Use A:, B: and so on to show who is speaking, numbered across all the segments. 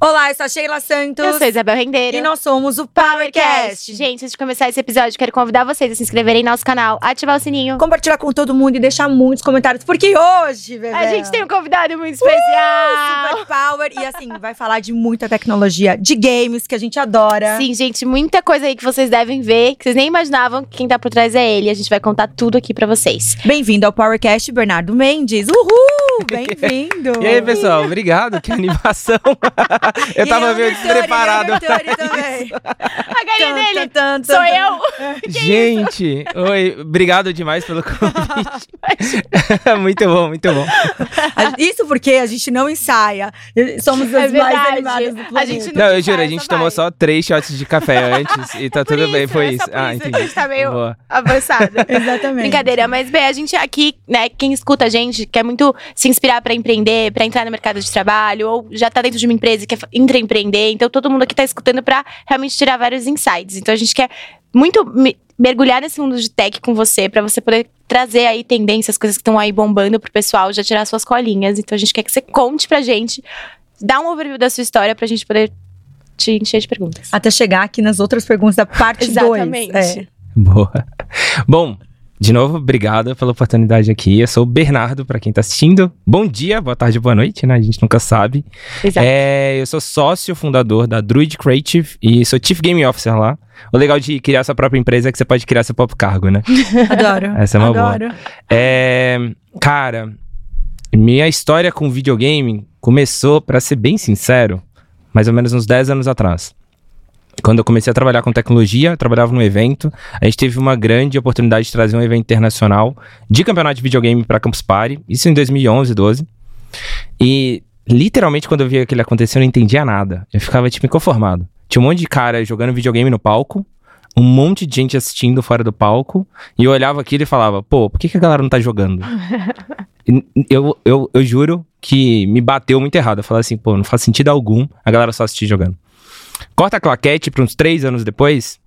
A: Olá, eu sou a Sheila Santos.
B: Eu sou a Isabel Rendeiro.
A: E nós somos o PowerCast.
B: Gente, antes de começar esse episódio, quero convidar vocês a se inscreverem no nosso canal, ativar o sininho.
A: Compartilhar com todo mundo e deixar muitos comentários, porque hoje, bebê.
B: A gente tem um convidado muito especial.
A: Super Power. E assim, vai falar de muita tecnologia, de games, que a gente adora.
B: Sim, gente, muita coisa aí que vocês devem ver, que vocês nem imaginavam que quem tá por trás é ele. A gente vai contar tudo aqui pra vocês.
A: Bem-vindo ao PowerCast, Bernardo Mendes. Uhul! Bem-vindo!
C: E aí, pessoal, obrigado, que animação. Eu tava meio despreparado.
A: A também.
B: A galinha dele tan, tan, sou eu.
C: Gente, oi, obrigado demais pelo convite. muito bom, muito bom.
A: Isso porque a gente não ensaia. Somos as
B: é
A: mais animadas do planeta.
B: A gente
C: não, não eu juro, a gente tomou vai. só três shots de café antes e tá tudo
B: isso,
C: bem, foi isso.
B: ah,
C: entendi.
B: A gente tá meio Boa. avançada.
A: Exatamente.
B: Brincadeira, mas bem, a gente aqui, né, quem escuta a gente, quer muito se inspirar para empreender, para entrar no mercado de trabalho, ou já tá dentro de uma empresa e quer intraempreender. Então todo mundo aqui tá escutando para realmente tirar vários insights. Então a gente quer muito mergulhar nesse mundo de tech com você, para você poder trazer aí tendências, coisas que estão aí bombando pro pessoal, já tirar suas colinhas. Então a gente quer que você conte pra gente, dá um overview da sua história pra gente poder te encher de perguntas.
A: Até chegar aqui nas outras perguntas da parte 2.
B: Exatamente. É.
C: Boa. Bom, de novo, obrigado pela oportunidade aqui. Eu sou o Bernardo, para quem tá assistindo. Bom dia, boa tarde, boa noite, né? A gente nunca sabe.
B: Exato.
C: É, eu sou sócio fundador da Druid Creative e sou Chief Game Officer lá. O legal de criar sua própria empresa é que você pode criar seu próprio cargo, né?
A: Adoro.
C: Essa é uma
A: Adoro.
C: boa. É, cara, minha história com videogame começou, para ser bem sincero, mais ou menos uns 10 anos atrás quando eu comecei a trabalhar com tecnologia, trabalhava num evento, a gente teve uma grande oportunidade de trazer um evento internacional de campeonato de videogame para Campus Party, isso em 2011, 12. E literalmente quando eu via aquilo acontecer, eu não entendia nada. Eu ficava tipo inconformado. Tinha um monte de cara jogando videogame no palco, um monte de gente assistindo fora do palco, e eu olhava aquilo e falava, pô, por que, que a galera não tá jogando? eu, eu, eu juro que me bateu muito errado. Eu falei assim, pô, não faz sentido algum a galera só assistir jogando. Corta a claquete para uns três anos depois,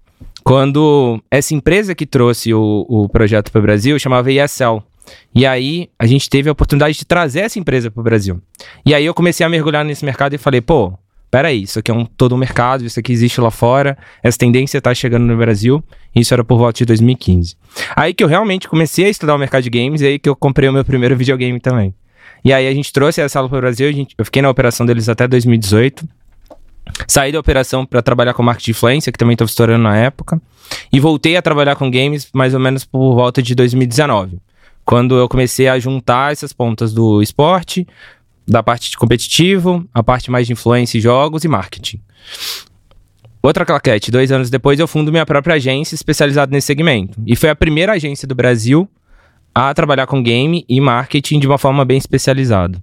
C: quando essa empresa que trouxe o, o projeto para o Brasil chamava ESL. E aí a gente teve a oportunidade de trazer essa empresa para o Brasil. E aí eu comecei a mergulhar nesse mercado e falei, pô, peraí, isso aqui é um todo um mercado, isso aqui existe lá fora, essa tendência está chegando no Brasil. Isso era por volta de 2015. Aí que eu realmente comecei a estudar o mercado de games e aí que eu comprei o meu primeiro videogame também. E aí a gente trouxe essa sala para o Brasil, gente, eu fiquei na operação deles até 2018. Saí da operação para trabalhar com marketing de influência, que também estava estourando na época. E voltei a trabalhar com games mais ou menos por volta de 2019. Quando eu comecei a juntar essas pontas do esporte, da parte de competitivo, a parte mais de influência e jogos e marketing. Outra claquete, dois anos depois eu fundo minha própria agência especializada nesse segmento. E foi a primeira agência do Brasil a trabalhar com game e marketing de uma forma bem especializada.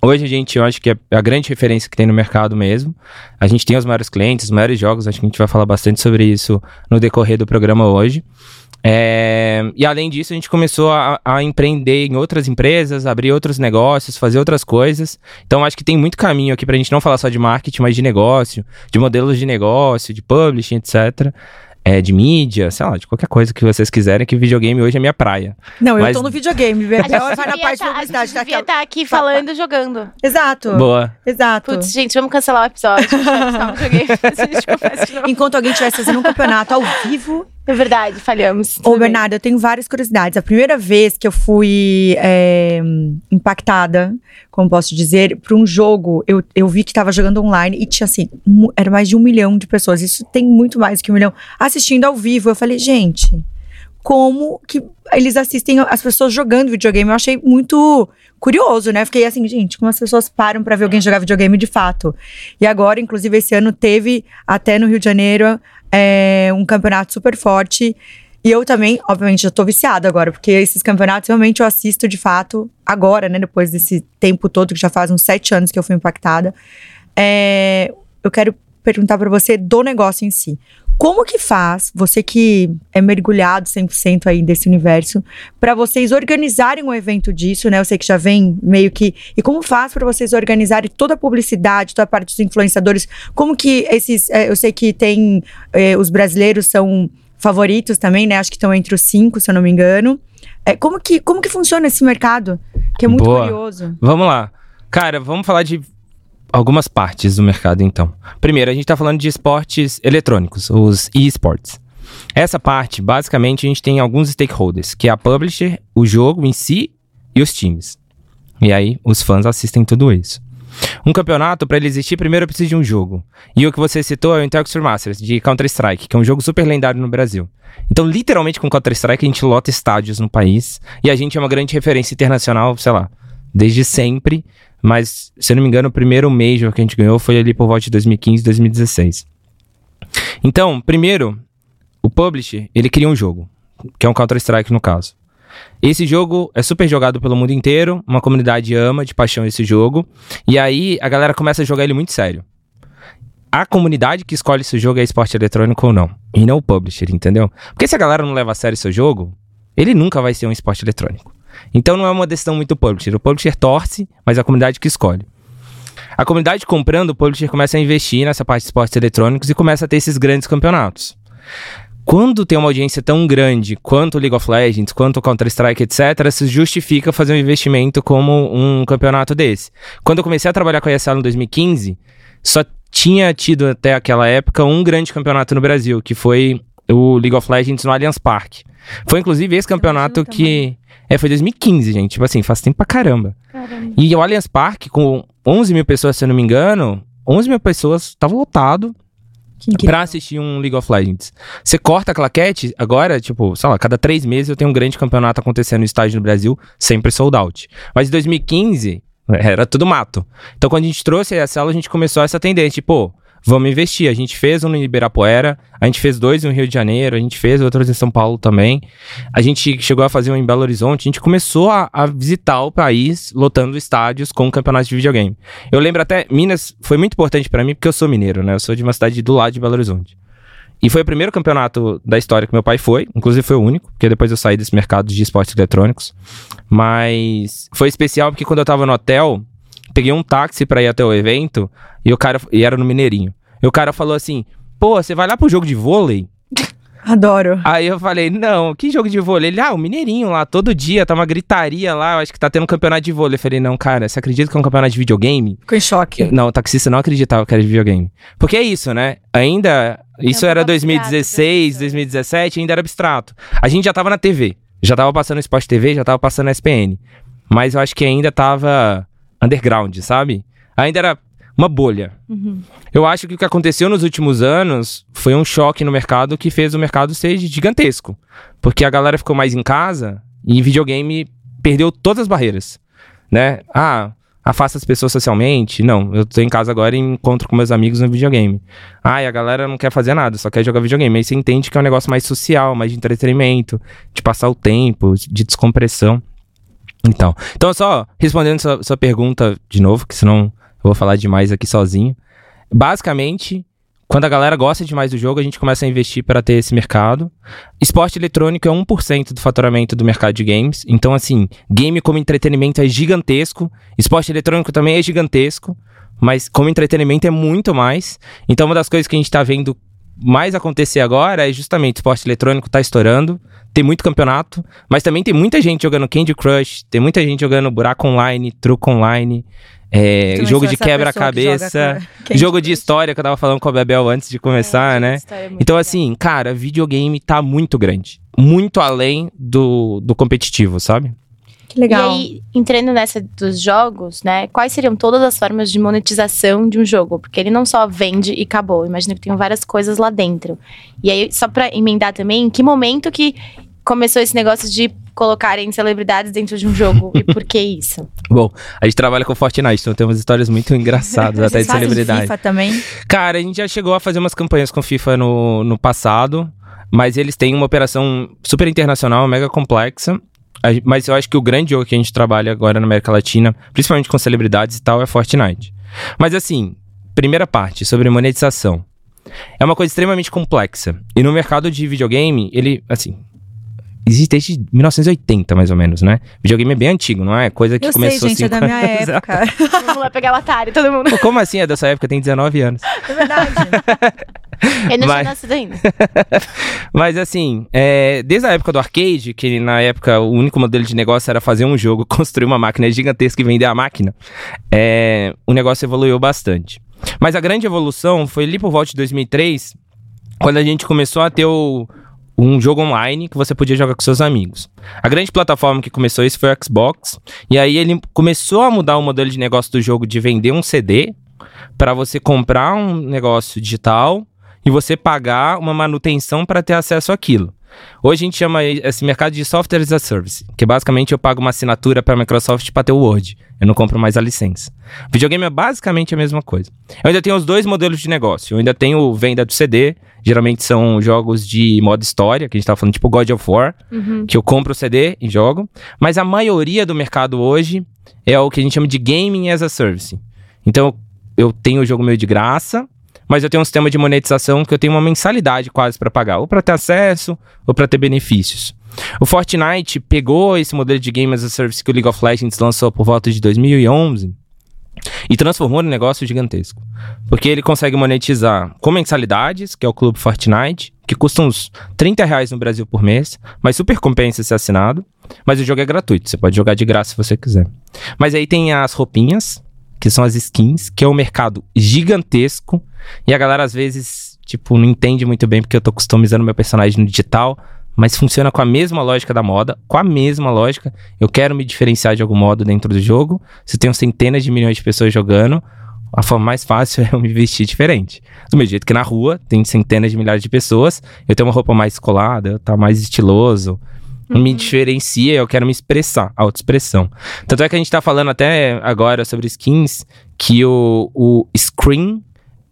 C: Hoje a gente, eu acho que é a grande referência que tem no mercado mesmo. A gente tem os maiores clientes, os maiores jogos, acho que a gente vai falar bastante sobre isso no decorrer do programa hoje. É, e além disso, a gente começou a, a, empreender em outras empresas, abrir outros negócios, fazer outras coisas. Então, acho que tem muito caminho aqui para a gente não falar só de marketing, mas de negócio, de modelos de negócio, de publishing, etc é, de mídia, sei lá, de qualquer coisa que vocês quiserem, que videogame hoje é minha praia.
A: Não, Mas... eu tô no videogame, Bebel vai na parte
B: tá,
A: de publicidade.
B: A gente tá devia estar tá aqui falando, jogando.
A: Exato.
C: Boa.
A: Exato.
B: Putz, gente, vamos cancelar o episódio.
A: Enquanto alguém estivesse fazendo um campeonato ao vivo,
B: é verdade, falhamos.
A: Ô, Bernardo, eu tenho várias curiosidades. A primeira vez que eu fui é, impactada, como posso dizer, por um jogo, eu, eu vi que tava jogando online e tinha assim, era mais de um milhão de pessoas. Isso tem muito mais que um milhão. Assistindo ao vivo, eu falei, gente, como que eles assistem as pessoas jogando videogame? Eu achei muito curioso, né? Fiquei assim, gente, como as pessoas param para ver alguém jogar videogame de fato. E agora, inclusive, esse ano teve até no Rio de Janeiro é um campeonato super forte. E eu também, obviamente, já tô viciada agora, porque esses campeonatos realmente eu assisto de fato agora, né? Depois desse tempo todo, que já faz uns sete anos que eu fui impactada. É, eu quero perguntar para você do negócio em si. Como que faz, você que é mergulhado 100% aí desse universo, para vocês organizarem um evento disso, né? Eu sei que já vem meio que. E como faz para vocês organizarem toda a publicidade, toda a parte dos influenciadores? Como que esses. É, eu sei que tem. É, os brasileiros são favoritos também, né? Acho que estão entre os cinco, se eu não me engano. É, como, que, como que funciona esse mercado? Que é muito
C: Boa.
A: curioso.
C: Vamos lá. Cara, vamos falar de algumas partes do mercado, então. Primeiro, a gente está falando de esportes eletrônicos, os e-sports. Essa parte, basicamente, a gente tem alguns stakeholders, que é a publisher, o jogo em si e os times. E aí, os fãs assistem tudo isso. Um campeonato, para ele existir, primeiro precisa de um jogo. E o que você citou é o Intel Masters, de Counter-Strike, que é um jogo super lendário no Brasil. Então, literalmente, com Counter-Strike, a gente lota estádios no país. E a gente é uma grande referência internacional, sei lá, desde sempre. Mas, se eu não me engano, o primeiro Major que a gente ganhou foi ali por volta de 2015, 2016. Então, primeiro, o publisher, ele cria um jogo, que é um Counter-Strike no caso. Esse jogo é super jogado pelo mundo inteiro, uma comunidade ama de paixão esse jogo, e aí a galera começa a jogar ele muito sério. A comunidade que escolhe se o jogo é esporte eletrônico ou não, e não o publisher, entendeu? Porque se a galera não leva a sério seu jogo, ele nunca vai ser um esporte eletrônico. Então não é uma decisão muito publisher. O publisher torce, mas é a comunidade que escolhe. A comunidade comprando, o publisher começa a investir nessa parte de esportes eletrônicos e começa a ter esses grandes campeonatos quando tem uma audiência tão grande quanto o League of Legends, quanto o Counter-Strike, etc., se justifica fazer um investimento como um campeonato desse. Quando eu comecei a trabalhar com a ESL em 2015, só tinha tido até aquela época um grande campeonato no Brasil, que foi o League of Legends no Allianz Parque. Foi inclusive esse campeonato que. É, foi 2015, gente. Tipo assim, faz tempo pra caramba. caramba. E o Allianz Parque, com 11 mil pessoas, se eu não me engano, 11 mil pessoas, tava lotado pra assistir um League of Legends. Você corta a claquete, agora, tipo, sei lá, cada três meses eu tenho um grande campeonato acontecendo no estádio no Brasil, sempre sold out. Mas em 2015, era tudo mato. Então, quando a gente trouxe essa aula, a gente começou essa tendência, tipo, vamos investir. A gente fez um no Ibirapuera, a gente fez dois no Rio de Janeiro, a gente fez outros em São Paulo também. A gente chegou a fazer um em Belo Horizonte, a gente começou a, a visitar o país lotando estádios com campeonatos de videogame. Eu lembro até, Minas foi muito importante para mim porque eu sou mineiro, né? Eu sou de uma cidade do lado de Belo Horizonte. E foi o primeiro campeonato da história que meu pai foi, inclusive foi o único, porque depois eu saí desse mercado de esportes eletrônicos. Mas foi especial porque quando eu tava no hotel, peguei um táxi para ir até o evento e o cara e era no Mineirinho. E o cara falou assim: "Pô, você vai lá pro jogo de vôlei?"
A: Adoro.
C: Aí eu falei, não, que jogo de vôlei? Ele, ah, o Mineirinho lá, todo dia, tá uma gritaria lá, eu acho que tá tendo um campeonato de vôlei. Eu falei, não, cara, você acredita que é um campeonato de videogame?
A: Ficou em choque.
C: não, o taxista não acreditava que era de videogame. Porque é isso, né? Ainda, isso era 2016, 2017, ainda era abstrato. A gente já tava na TV, já tava passando Sport TV, já tava passando SPN. Mas eu acho que ainda tava underground, sabe? Ainda era uma bolha. Uhum. Eu acho que o que aconteceu nos últimos anos foi um choque no mercado que fez o mercado ser gigantesco. Porque a galera ficou mais em casa e videogame perdeu todas as barreiras, né? Ah, afasta as pessoas socialmente. Não, eu tô em casa agora e encontro com meus amigos no videogame. Ah, e a galera não quer fazer nada, só quer jogar videogame. Aí você entende que é um negócio mais social, mais de entretenimento, de passar o tempo, de descompressão. Então, então só respondendo sua, sua pergunta de novo, que senão eu vou falar demais aqui sozinho. Basicamente, quando a galera gosta demais do jogo, a gente começa a investir para ter esse mercado. Esporte eletrônico é 1% do faturamento do mercado de games. Então, assim, game como entretenimento é gigantesco. Esporte eletrônico também é gigantesco. Mas como entretenimento é muito mais. Então, uma das coisas que a gente está vendo mais acontecer agora é justamente esporte eletrônico tá estourando, tem muito campeonato, mas também tem muita gente jogando Candy Crush, tem muita gente jogando buraco online, truco online, é, jogo de quebra-cabeça, que jogo de história que eu tava falando com a Bebel antes de começar, é, né? É então, assim, cara, videogame tá muito grande. Muito além do, do competitivo, sabe?
B: Que legal. E aí, entrando nessa dos jogos, né? Quais seriam todas as formas de monetização de um jogo? Porque ele não só vende e acabou. Imagina que tem várias coisas lá dentro. E aí, só pra emendar também, em que momento que começou esse negócio de colocarem celebridades dentro de um jogo e por que isso?
C: Bom, a gente trabalha com Fortnite, então temos histórias muito engraçadas até de celebridade.
A: FIFA também?
C: Cara, a gente já chegou a fazer umas campanhas com FIFA no, no passado, mas eles têm uma operação super internacional, mega complexa. Mas eu acho que o grande jogo que a gente trabalha agora na América Latina, principalmente com celebridades e tal, é Fortnite. Mas assim, primeira parte, sobre monetização. É uma coisa extremamente complexa. E no mercado de videogame, ele, assim, existe desde 1980, mais ou menos, né? Videogame é bem antigo, não é? Coisa que
A: eu
C: começou
A: sei, gente, é da minha época.
B: Vamos lá pegar o Atari, todo mundo.
C: Como assim é dessa época? Tem 19 anos.
A: É verdade.
B: Eu não
C: Mas-
B: tinha nascido ainda.
C: Mas assim, é, desde a época do arcade, que na época o único modelo de negócio era fazer um jogo, construir uma máquina gigantesca e vender a máquina, é, o negócio evoluiu bastante. Mas a grande evolução foi ali por volta de 2003, quando a gente começou a ter o- um jogo online que você podia jogar com seus amigos. A grande plataforma que começou isso foi o Xbox, e aí ele começou a mudar o modelo de negócio do jogo de vender um CD para você comprar um negócio digital e você pagar uma manutenção para ter acesso àquilo. Hoje a gente chama esse mercado de software as a service, que basicamente eu pago uma assinatura para a Microsoft para ter o Word. Eu não compro mais a licença. Videogame é basicamente a mesma coisa. Eu ainda tenho os dois modelos de negócio. Eu ainda tenho venda do CD, geralmente são jogos de modo história, que a gente tava falando, tipo God of War,
B: Uhum.
C: que eu compro o CD e jogo. Mas a maioria do mercado hoje é o que a gente chama de gaming as a service. Então eu tenho o jogo meio de graça, mas eu tenho um sistema de monetização que eu tenho uma mensalidade quase para pagar, ou para ter acesso, ou para ter benefícios. O Fortnite pegou esse modelo de game as a service que o League of Legends lançou por volta de 2011 e transformou num negócio gigantesco. Porque ele consegue monetizar com mensalidades, que é o Clube Fortnite, que custa uns 30 reais no Brasil por mês, mas super compensa ser assinado. Mas o jogo é gratuito, você pode jogar de graça se você quiser. Mas aí tem as roupinhas, que são as skins, que é um mercado gigantesco. E a galera às vezes, tipo, não entende muito bem porque eu tô customizando meu personagem no digital. Mas funciona com a mesma lógica da moda, com a mesma lógica. Eu quero me diferenciar de algum modo dentro do jogo. Se tem centenas de milhões de pessoas jogando, a forma mais fácil é eu me vestir diferente. Do mesmo jeito que na rua tem centenas de milhares de pessoas, eu tenho uma roupa mais descolada, eu tá mais estiloso. Me diferencia, eu quero me expressar, autoexpressão. Tanto é que a gente tá falando até agora sobre skins, que o, o screen,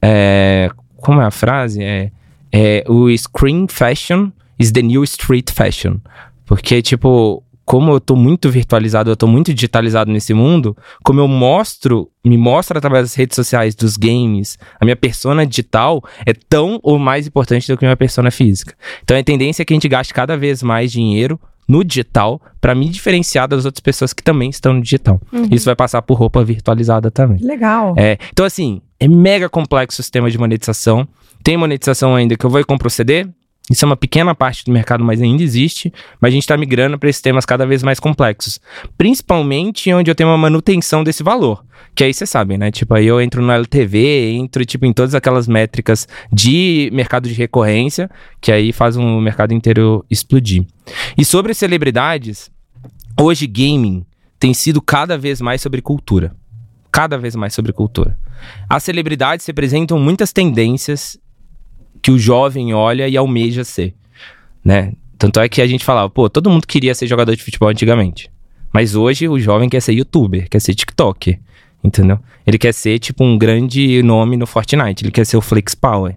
C: é, como é a frase? É, é, o screen fashion is the new street fashion. Porque, tipo, como eu tô muito virtualizado, eu tô muito digitalizado nesse mundo, como eu mostro, me mostro através das redes sociais, dos games, a minha persona digital é tão ou mais importante do que a minha persona física. Então a tendência é que a gente gaste cada vez mais dinheiro no digital para me diferenciar das outras pessoas que também estão no digital.
B: Uhum.
C: Isso vai passar por roupa virtualizada também.
A: Legal.
C: É, então, assim, é mega complexo o sistema de monetização. Tem monetização ainda que eu vou e compro o CD. Isso é uma pequena parte do mercado, mas ainda existe. Mas a gente está migrando para esses temas cada vez mais complexos. Principalmente onde eu tenho uma manutenção desse valor. Que aí vocês sabem, né? Tipo, aí eu entro no LTV, entro tipo, em todas aquelas métricas de mercado de recorrência, que aí faz um mercado inteiro explodir. E sobre celebridades, hoje gaming tem sido cada vez mais sobre cultura cada vez mais sobre cultura. As celebridades representam muitas tendências que o jovem olha e almeja ser, né? Tanto é que a gente falava, pô, todo mundo queria ser jogador de futebol antigamente. Mas hoje o jovem quer ser youtuber, quer ser TikToker, entendeu? Ele quer ser, tipo, um grande nome no Fortnite, ele quer ser o Flex Power.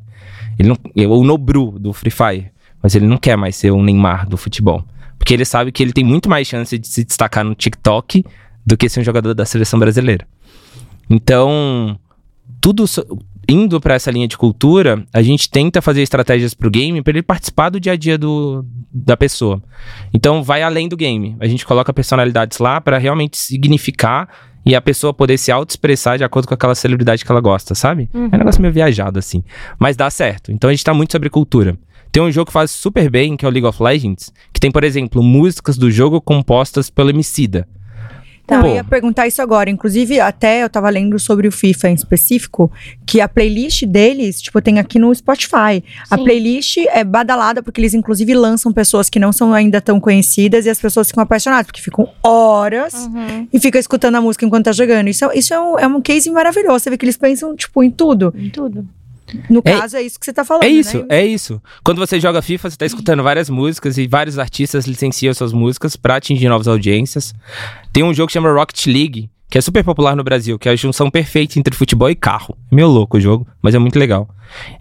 C: Ele não, ou o Nobru do Free Fire. Mas ele não quer mais ser o Neymar do futebol. Porque ele sabe que ele tem muito mais chance de se destacar no TikTok do que ser um jogador da seleção brasileira. Então, tudo indo para essa linha de cultura, a gente tenta fazer estratégias pro game para ele participar do dia a dia do, da pessoa. Então, vai além do game. A gente coloca personalidades lá para realmente significar e a pessoa poder se auto-expressar de acordo com aquela celebridade que ela gosta, sabe? É um negócio meio viajado assim, mas dá certo. Então, a gente tá muito sobre cultura. Tem um jogo que faz super bem, que é o League of Legends, que tem, por exemplo, músicas do jogo compostas pelo Emicida. Pô.
A: eu ia perguntar isso agora. Inclusive, até eu tava lendo sobre o FIFA em específico, que a playlist deles, tipo, tem aqui no Spotify. A
B: Sim.
A: playlist é badalada, porque eles, inclusive, lançam pessoas que não são ainda tão conhecidas e as pessoas ficam apaixonadas, porque ficam horas
B: Uhum.
A: e ficam escutando a música enquanto tá jogando. Isso, é- isso é, um, é um case maravilhoso. Você vê que eles pensam, tipo, em tudo.
B: Em tudo.
A: No
C: É-
A: caso, é isso que você tá falando.
C: É isso,
A: né?
C: é isso. Quando você joga FIFA, você tá escutando várias músicas e vários artistas licenciam suas músicas pra atingir novas audiências. Tem um jogo que chama Rocket League, que é super popular no Brasil, que é a junção perfeita entre futebol e carro. É meio louco o jogo, mas é muito legal.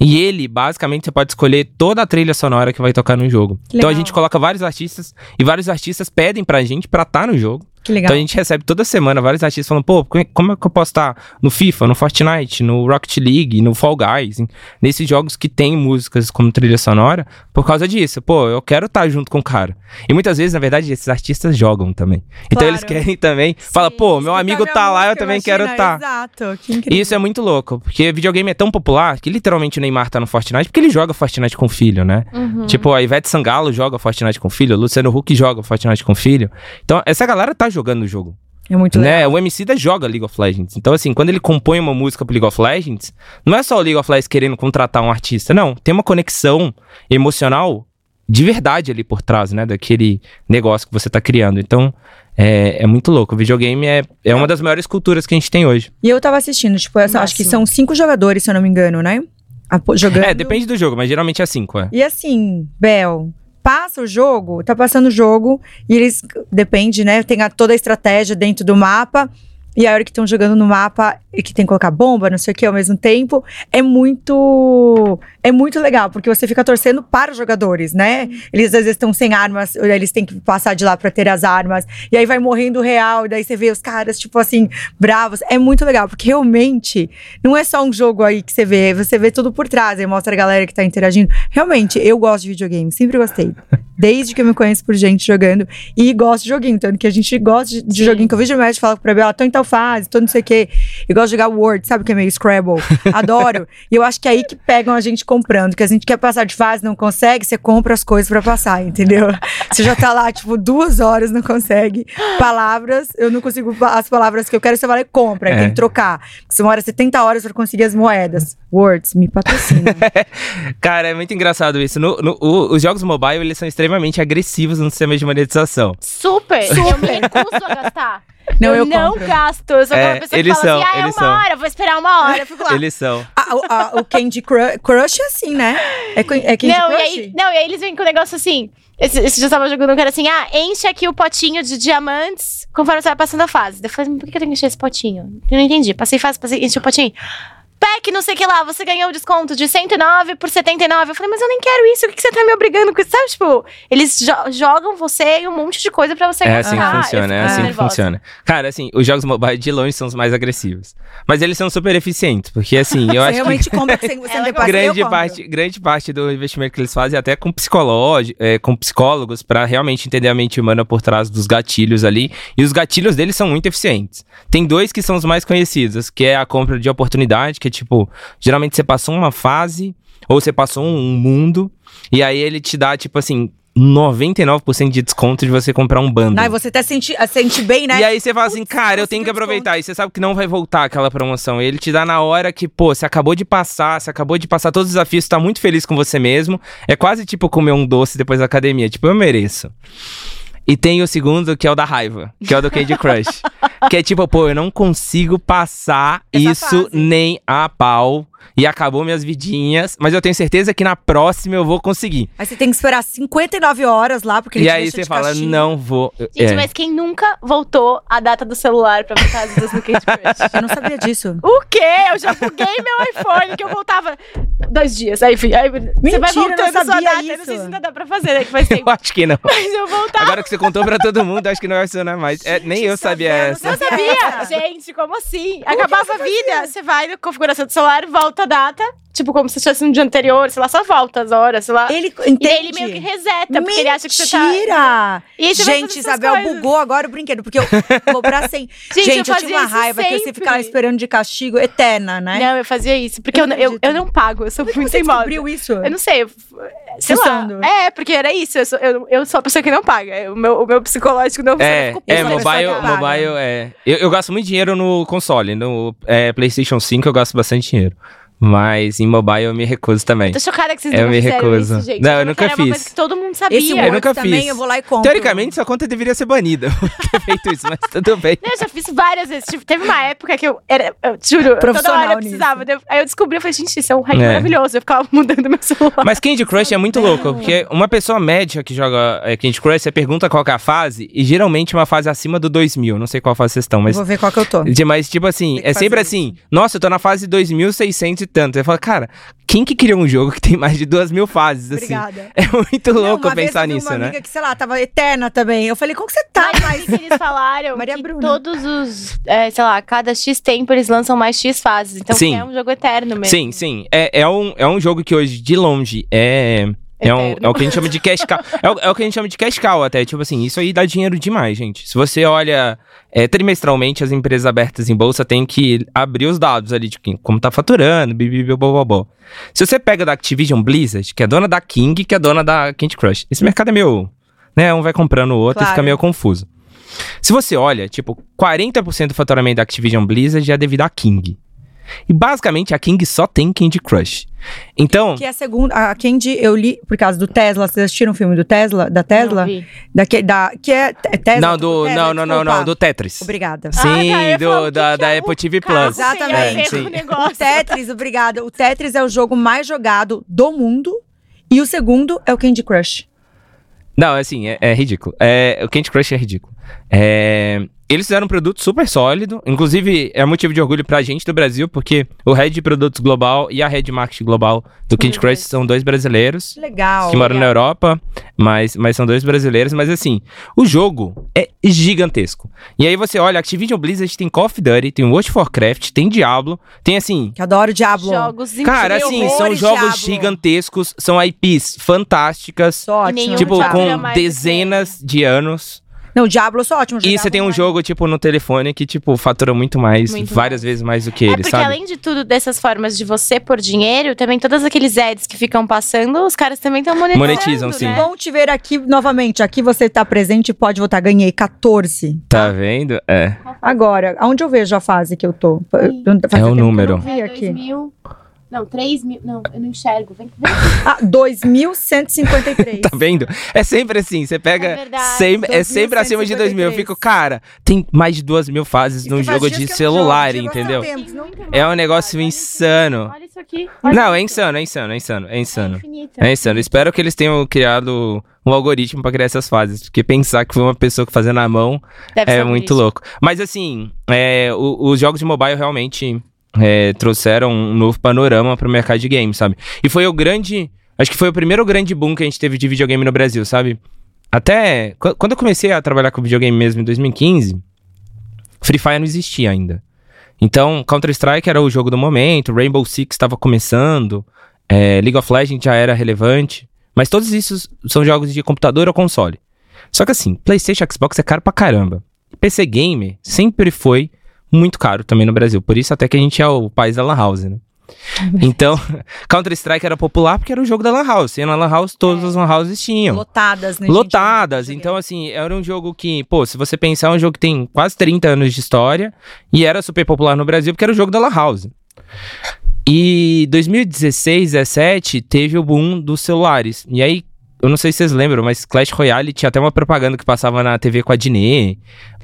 C: E ele, basicamente, você pode escolher toda a trilha sonora que vai tocar no jogo.
A: Que
C: Então a
A: legal.
C: gente coloca vários artistas e vários artistas pedem pra gente pra estar no jogo.
A: Que legal.
C: Então a gente recebe toda semana vários artistas falando, pô, como é que eu posso estar no FIFA, no Fortnite, no Rocket League, no Fall Guys, hein? nesses jogos que tem músicas como trilha sonora, por causa disso. Pô, eu quero estar junto com o cara. E muitas vezes, na verdade, esses artistas jogam também. Então
A: Claro.
C: eles querem também. Fala, pô, meu amigo tá lá, eu
A: música,
C: também
A: imagina,
C: quero estar.
A: Exato, que incrível.
C: E isso é muito louco, porque videogame é tão popular que literalmente o Neymar tá no Fortnite porque ele joga Fortnite com o filho, né?
B: Uhum.
C: Tipo, a Ivete Sangalo joga Fortnite com o filho, o Luciano Huck joga Fortnite com o filho. Então, essa galera tá jogando o jogo,
A: É muito legal.
C: né? O MC da joga League of Legends. Então, assim, quando ele compõe uma música pro League of Legends, não é só o League of Legends querendo contratar um artista, não. Tem uma conexão emocional de verdade ali por trás, né? Daquele negócio que você tá criando. Então, é, é muito louco. O videogame é, é uma das maiores culturas que a gente tem hoje.
A: E eu tava assistindo, tipo, essa, acho que são cinco jogadores, se eu não me engano, né? Jogando.
C: É, depende do jogo, mas geralmente é cinco, é.
A: E assim, Bel, passa o jogo, tá passando o jogo, e eles, depende, né? Tem a- toda a estratégia dentro do mapa. E a hora que estão jogando no mapa e que tem que colocar bomba, não sei o que, ao mesmo tempo, é muito. É muito legal, porque você fica torcendo para os jogadores, né? Eles às vezes estão sem armas, eles têm que passar de lá pra ter as armas. E aí vai morrendo real, e daí você vê os caras, tipo assim, bravos. É muito legal, porque realmente não é só um jogo aí que você vê, você vê tudo por trás, aí mostra a galera que tá interagindo. Realmente, eu gosto de videogame, sempre gostei. Desde que eu me conheço por gente jogando. E gosto de joguinho, tanto que a gente gosta de, de joguinho, que eu vejo o médico falar pra Bela, tô em tal fase, tô não sei o quê. E gosto de jogar Word, sabe que é meio Scrabble? Adoro. e eu acho que é aí que pegam a gente comprando, que a gente quer passar de fase, não consegue, você compra as coisas pra passar, entendeu? Você já tá lá, tipo, duas horas, não consegue. Palavras, eu não consigo as palavras que eu quero, você vai lá e compra,
C: É.
A: tem que trocar. Você demora 70 horas pra conseguir as moedas. Words, me patrocina.
C: Cara, é muito engraçado isso. No- no- o- os jogos mobile, eles são extremamente agressivos no sistema de monetização.
B: Super! Eu me recuso a gastar.
A: Não, eu
B: não
A: compro.
B: gasto. Eu sou
C: É,
B: aquela pessoa que fala
C: são,
B: assim, ah, é uma
C: são.
B: hora, vou esperar uma hora. Eu fico lá.
C: Eles são.
A: Ah, o, ah, o Candy Crush, Crush é assim, né? É, é Candy
B: não, e
A: Crush?
B: aí, não, e aí eles vêm com o negócio assim. Esse, esse dia eu tava jogando um cara assim, ah, enche aqui o potinho de diamantes conforme você vai passando a fase. Eu falei, por que que eu tenho que encher esse potinho? Eu não entendi. Passei fase, passei, enchi o potinho. Pack, não sei o que lá, você ganhou o desconto de 109 por 79. Eu falei, mas eu nem quero isso, o que, que você tá me obrigando com isso? Sabe, tipo, eles jo- jogam você e um monte de coisa pra você
C: É assim que.
B: Eu
C: funciona, é assim que funciona. Cara, assim, os jogos mobile de longe são os mais agressivos. Mas eles são super eficientes, porque assim, eu
A: Você
C: acho que
A: realmente compra sem você
B: gosta.
A: eu
C: grande parte, grande parte do investimento que eles fazem é até com é, com psicólogos pra realmente entender a mente humana por trás dos gatilhos ali. E os gatilhos deles são muito eficientes. Tem dois que são os mais conhecidos, que é a compra de oportunidade, que é tipo, geralmente você passou uma fase ou você passou um mundo e aí ele te dá tipo assim 99% de desconto de você comprar um.
A: Não, e você até sente, sente bem, né?
C: E aí você fala assim,
A: Putz,
C: cara, eu tenho que aproveitar. E você sabe que não vai voltar aquela promoção. E ele te dá na hora que, pô, você acabou de passar, você acabou de passar todos os desafios, você tá muito feliz com você mesmo. É quase tipo comer um doce depois da academia. Tipo, eu mereço. E tem o segundo, que é o da raiva, que é o do Candy Crush. que é tipo, pô, eu não consigo passar
A: Essa
C: isso
A: fase.
C: nem a pau. E acabou minhas vidinhas, mas eu tenho certeza que na próxima eu vou conseguir.
A: Aí você tem que esperar 59 horas lá, porque ele
C: e
A: te
C: aí
A: deixa
C: você
A: de
C: fala,
A: castigo.
C: não vou.
B: Gente,
C: É.
B: mas quem nunca voltou a data do celular pra botar as vidas no Candy Crush?
A: Eu não sabia disso.
B: O quê? Eu já buguei meu iPhone, que eu voltava dois dias. Aí, enfim, aí você vai
A: Mentira, eu não
B: voltando sua
A: sabia
B: data. Eu não sei
A: isso.
B: se ainda dá pra fazer, né? Que faz tempo.
C: Eu acho que não.
B: Mas eu voltava.
C: Agora que você contou pra todo mundo, acho que não vai funcionar mais. É, nem eu sabia
A: Isabela,
C: essa.
B: Não sabia? Gente, como assim? Acabava a vida. Você vai na configuração do celular, volta a data. Tipo, como se estivesse no dia anterior, sei lá, só volta as horas, sei lá.
A: Ele
B: E
A: entende.
B: daí ele meio que reseta, porque ele acha que você tá.
A: Mentira!
B: E
A: Gente, Isabel
B: coisas.
A: bugou agora o brinquedo, porque eu vou pra sempre.
B: Gente,
A: Gente,
B: eu
A: eu, tinha uma raiva que você
B: sempre.
A: ficava esperando de castigo eterna, né?
B: Não, eu fazia isso. Porque
A: Eu
B: eu,
A: não
B: eu, eu não pago, eu sou
A: Como é
B: muito
A: você
B: teimosa.
A: descobriu isso?
B: Eu não sei, eu, sei lá. É, porque era isso. Eu sou, eu, eu sou a pessoa que não paga. O meu, o meu psicológico não funciona.
C: É,
B: fico
C: é,
A: pessoa
C: mobile, mobile é. Eu, eu gasto muito dinheiro no console. No é, PlayStation 5 eu gasto bastante dinheiro. Mas em mobile eu me recuso também.
B: Tô chocada que vocês
C: Eu
B: nunca
C: me recuso.
B: isso, gente.
C: Não, eu
B: achava
C: nunca
B: que era uma coisa
C: fiz.
B: que todo mundo sabia.
A: Esse
C: Eu nunca
A: também,
C: fiz.
A: eu vou lá e compro.
C: Teoricamente, sua conta deveria ser banida ter feito isso, mas tudo bem.
B: Não, eu já fiz várias vezes. Tipo, teve uma época que eu era, eu juro, toda hora eu precisava. Eu- Aí eu descobri, eu falei, gente, isso é um hack
C: É.
B: maravilhoso. Eu ficava mudando meu celular.
C: Mas Candy Crush é muito louco, porque uma pessoa média que joga é, Candy Crush, você pergunta qual que é a fase, e geralmente uma fase acima do 2000. Não sei qual fase vocês estão,
A: Eu
C: mas
A: vou ver qual que eu tô.
C: Mas, tipo assim, é sempre
A: fazer
C: assim. Nossa, eu tô na fase tanto. Você fala, cara, quem que criou um jogo que tem mais de duas mil fases, assim?
A: Obrigada.
C: É muito
A: Não,
C: louco
A: uma vez
C: pensar
A: eu vi
C: nisso,
A: uma
C: né?
A: amiga que, sei lá, tava eterna também. Eu falei, como que você tá?
B: Mas
A: Mas...
B: o que eles falaram
A: Maria
B: que
A: Bruna.
B: todos os, é, sei lá, cada X tempo eles lançam mais X fases. Então
C: Sim.
B: é um jogo eterno mesmo.
C: Sim, sim. É, é, um, é um jogo que hoje, de longe, é. É, um- é o que a gente chama de cash cow. É o, é o que a gente chama de cash cow até. Tipo assim, isso aí dá dinheiro demais, gente. Se você olha é, trimestralmente, as empresas abertas em bolsa têm que abrir os dados ali de quem- como tá faturando, bibibibobobó. Se você pega da Activision Blizzard, que é dona da King, que é dona da Candy Crush. Esse mercado é meio. Né, um vai comprando o outro e
A: Claro.
C: fica meio confuso. Se você olha, tipo, 40% do faturamento da Activision Blizzard é devido à King. E basicamente a King só tem Candy Crush. Então,
A: Que é a segunda. A Candy, eu li por causa do Tesla. Vocês assistiram o filme do Tesla? Da Tesla?
B: Não vi.
A: Daque, da, que é, é Tesla?
C: não, do,
A: Tesla,
C: não, não, não, não, do Tetris.
A: Obrigada.
C: Sim,
B: Ah, tá,
C: do, da, da
B: é
C: Apple TV Plus.
B: a
A: Exatamente.
C: Sim.
B: com o
A: O? Tetris, obrigada. O Tetris é o jogo mais jogado do mundo. E o segundo é o Candy Crush.
C: Não, assim, é, é ridículo. É, o Candy Crush é ridículo. É, eles fizeram um produto super sólido. Inclusive, é motivo de orgulho pra gente do Brasil, porque o Head de Produtos Global e a Head de Marketing Global do Candy Crush são dois brasileiros.
A: Que legal.
C: que moram na Europa, mas, mas são dois brasileiros. Mas assim, o jogo é gigantesco. E aí você olha, Activision Blizzard tem Call of Duty, tem World of Warcraft, tem Diablo, tem assim...
A: Que adoro Diablo.
B: Jogos
C: Cara, assim, são jogos
A: Diablo.
C: gigantescos, são IPs fantásticas,
A: Sou ótimo.
C: tipo, com
B: que
C: dezenas de anos.
A: Não, Diablo eu sou ótimo.
C: E você tem um jogo, tipo, no telefone que, tipo, fatura muito mais,
B: Muito
C: várias vezes mais do que
B: É
C: ele,
B: porque
C: sabe?
B: além de tudo dessas formas de você pôr dinheiro, também todos aqueles ads que ficam passando, os caras também estão monetizando.
C: Monetizam, sim.
B: né?
A: Bom te ver aqui novamente. Aqui você tá presente e pode votar. Ganhei 14.
C: Tá vendo? É.
A: Agora, aonde eu vejo a fase que eu tô? Eu- faz
C: É o
A: que eu
C: número.
A: não vi
B: É
A: aqui.
B: 2000... Não, 3 mil... Não, eu não enxergo. Vem, vem.
A: Ah, 2153.
C: Tá vendo? É sempre assim, você pega.
B: É verdade,
C: sempre, é sempre acima de 2 mil. Eu
A: 2153.
C: fico, cara, tem mais de 2 mil fases
A: E
C: num jogo de celular,
A: jogo,
C: entendeu?
A: não-
C: É um negócio insano.
B: Olha isso aqui.
C: Não, é insano, é insano, é insano, é
B: É
C: insano.
B: infinito.
C: É insano. Espero que eles tenham criado um algoritmo pra criar essas fases. Porque pensar que foi uma pessoa que fazia na mão
B: Deve
C: é muito louco. Mas assim, é, o- os jogos de mobile realmente é, trouxeram um novo panorama pro mercado de games, sabe? E foi o grande. Acho que foi o primeiro grande boom que a gente teve de videogame no Brasil, sabe? Até qu- quando eu comecei a trabalhar com videogame mesmo em 2015, Free Fire não existia ainda. Então, Counter-Strike era o jogo do momento, Rainbow Six estava começando, é, League of Legends já era relevante. Mas todos esses são jogos de computador ou console. Só que assim, PlayStation Xbox é caro pra caramba. PC Gamer sempre foi muito caro também no Brasil. Por isso até que a gente é o país da Lan House, né? Então, Counter-Strike era popular porque era o jogo da Lan House. E na Lan House, todas as Lan Houses tinham.
A: Lotadas, né? gente?
C: Lotadas.
A: Joguei.
C: Então, assim, era um jogo que, pô, se você pensar, é um jogo que tem quase 30 anos de história e era super popular no Brasil porque era o jogo da Lan House. E 2016, 17 teve o boom dos celulares. E aí, eu não sei se vocês lembram, mas Clash Royale tinha até uma propaganda que passava na TV com a Dinê.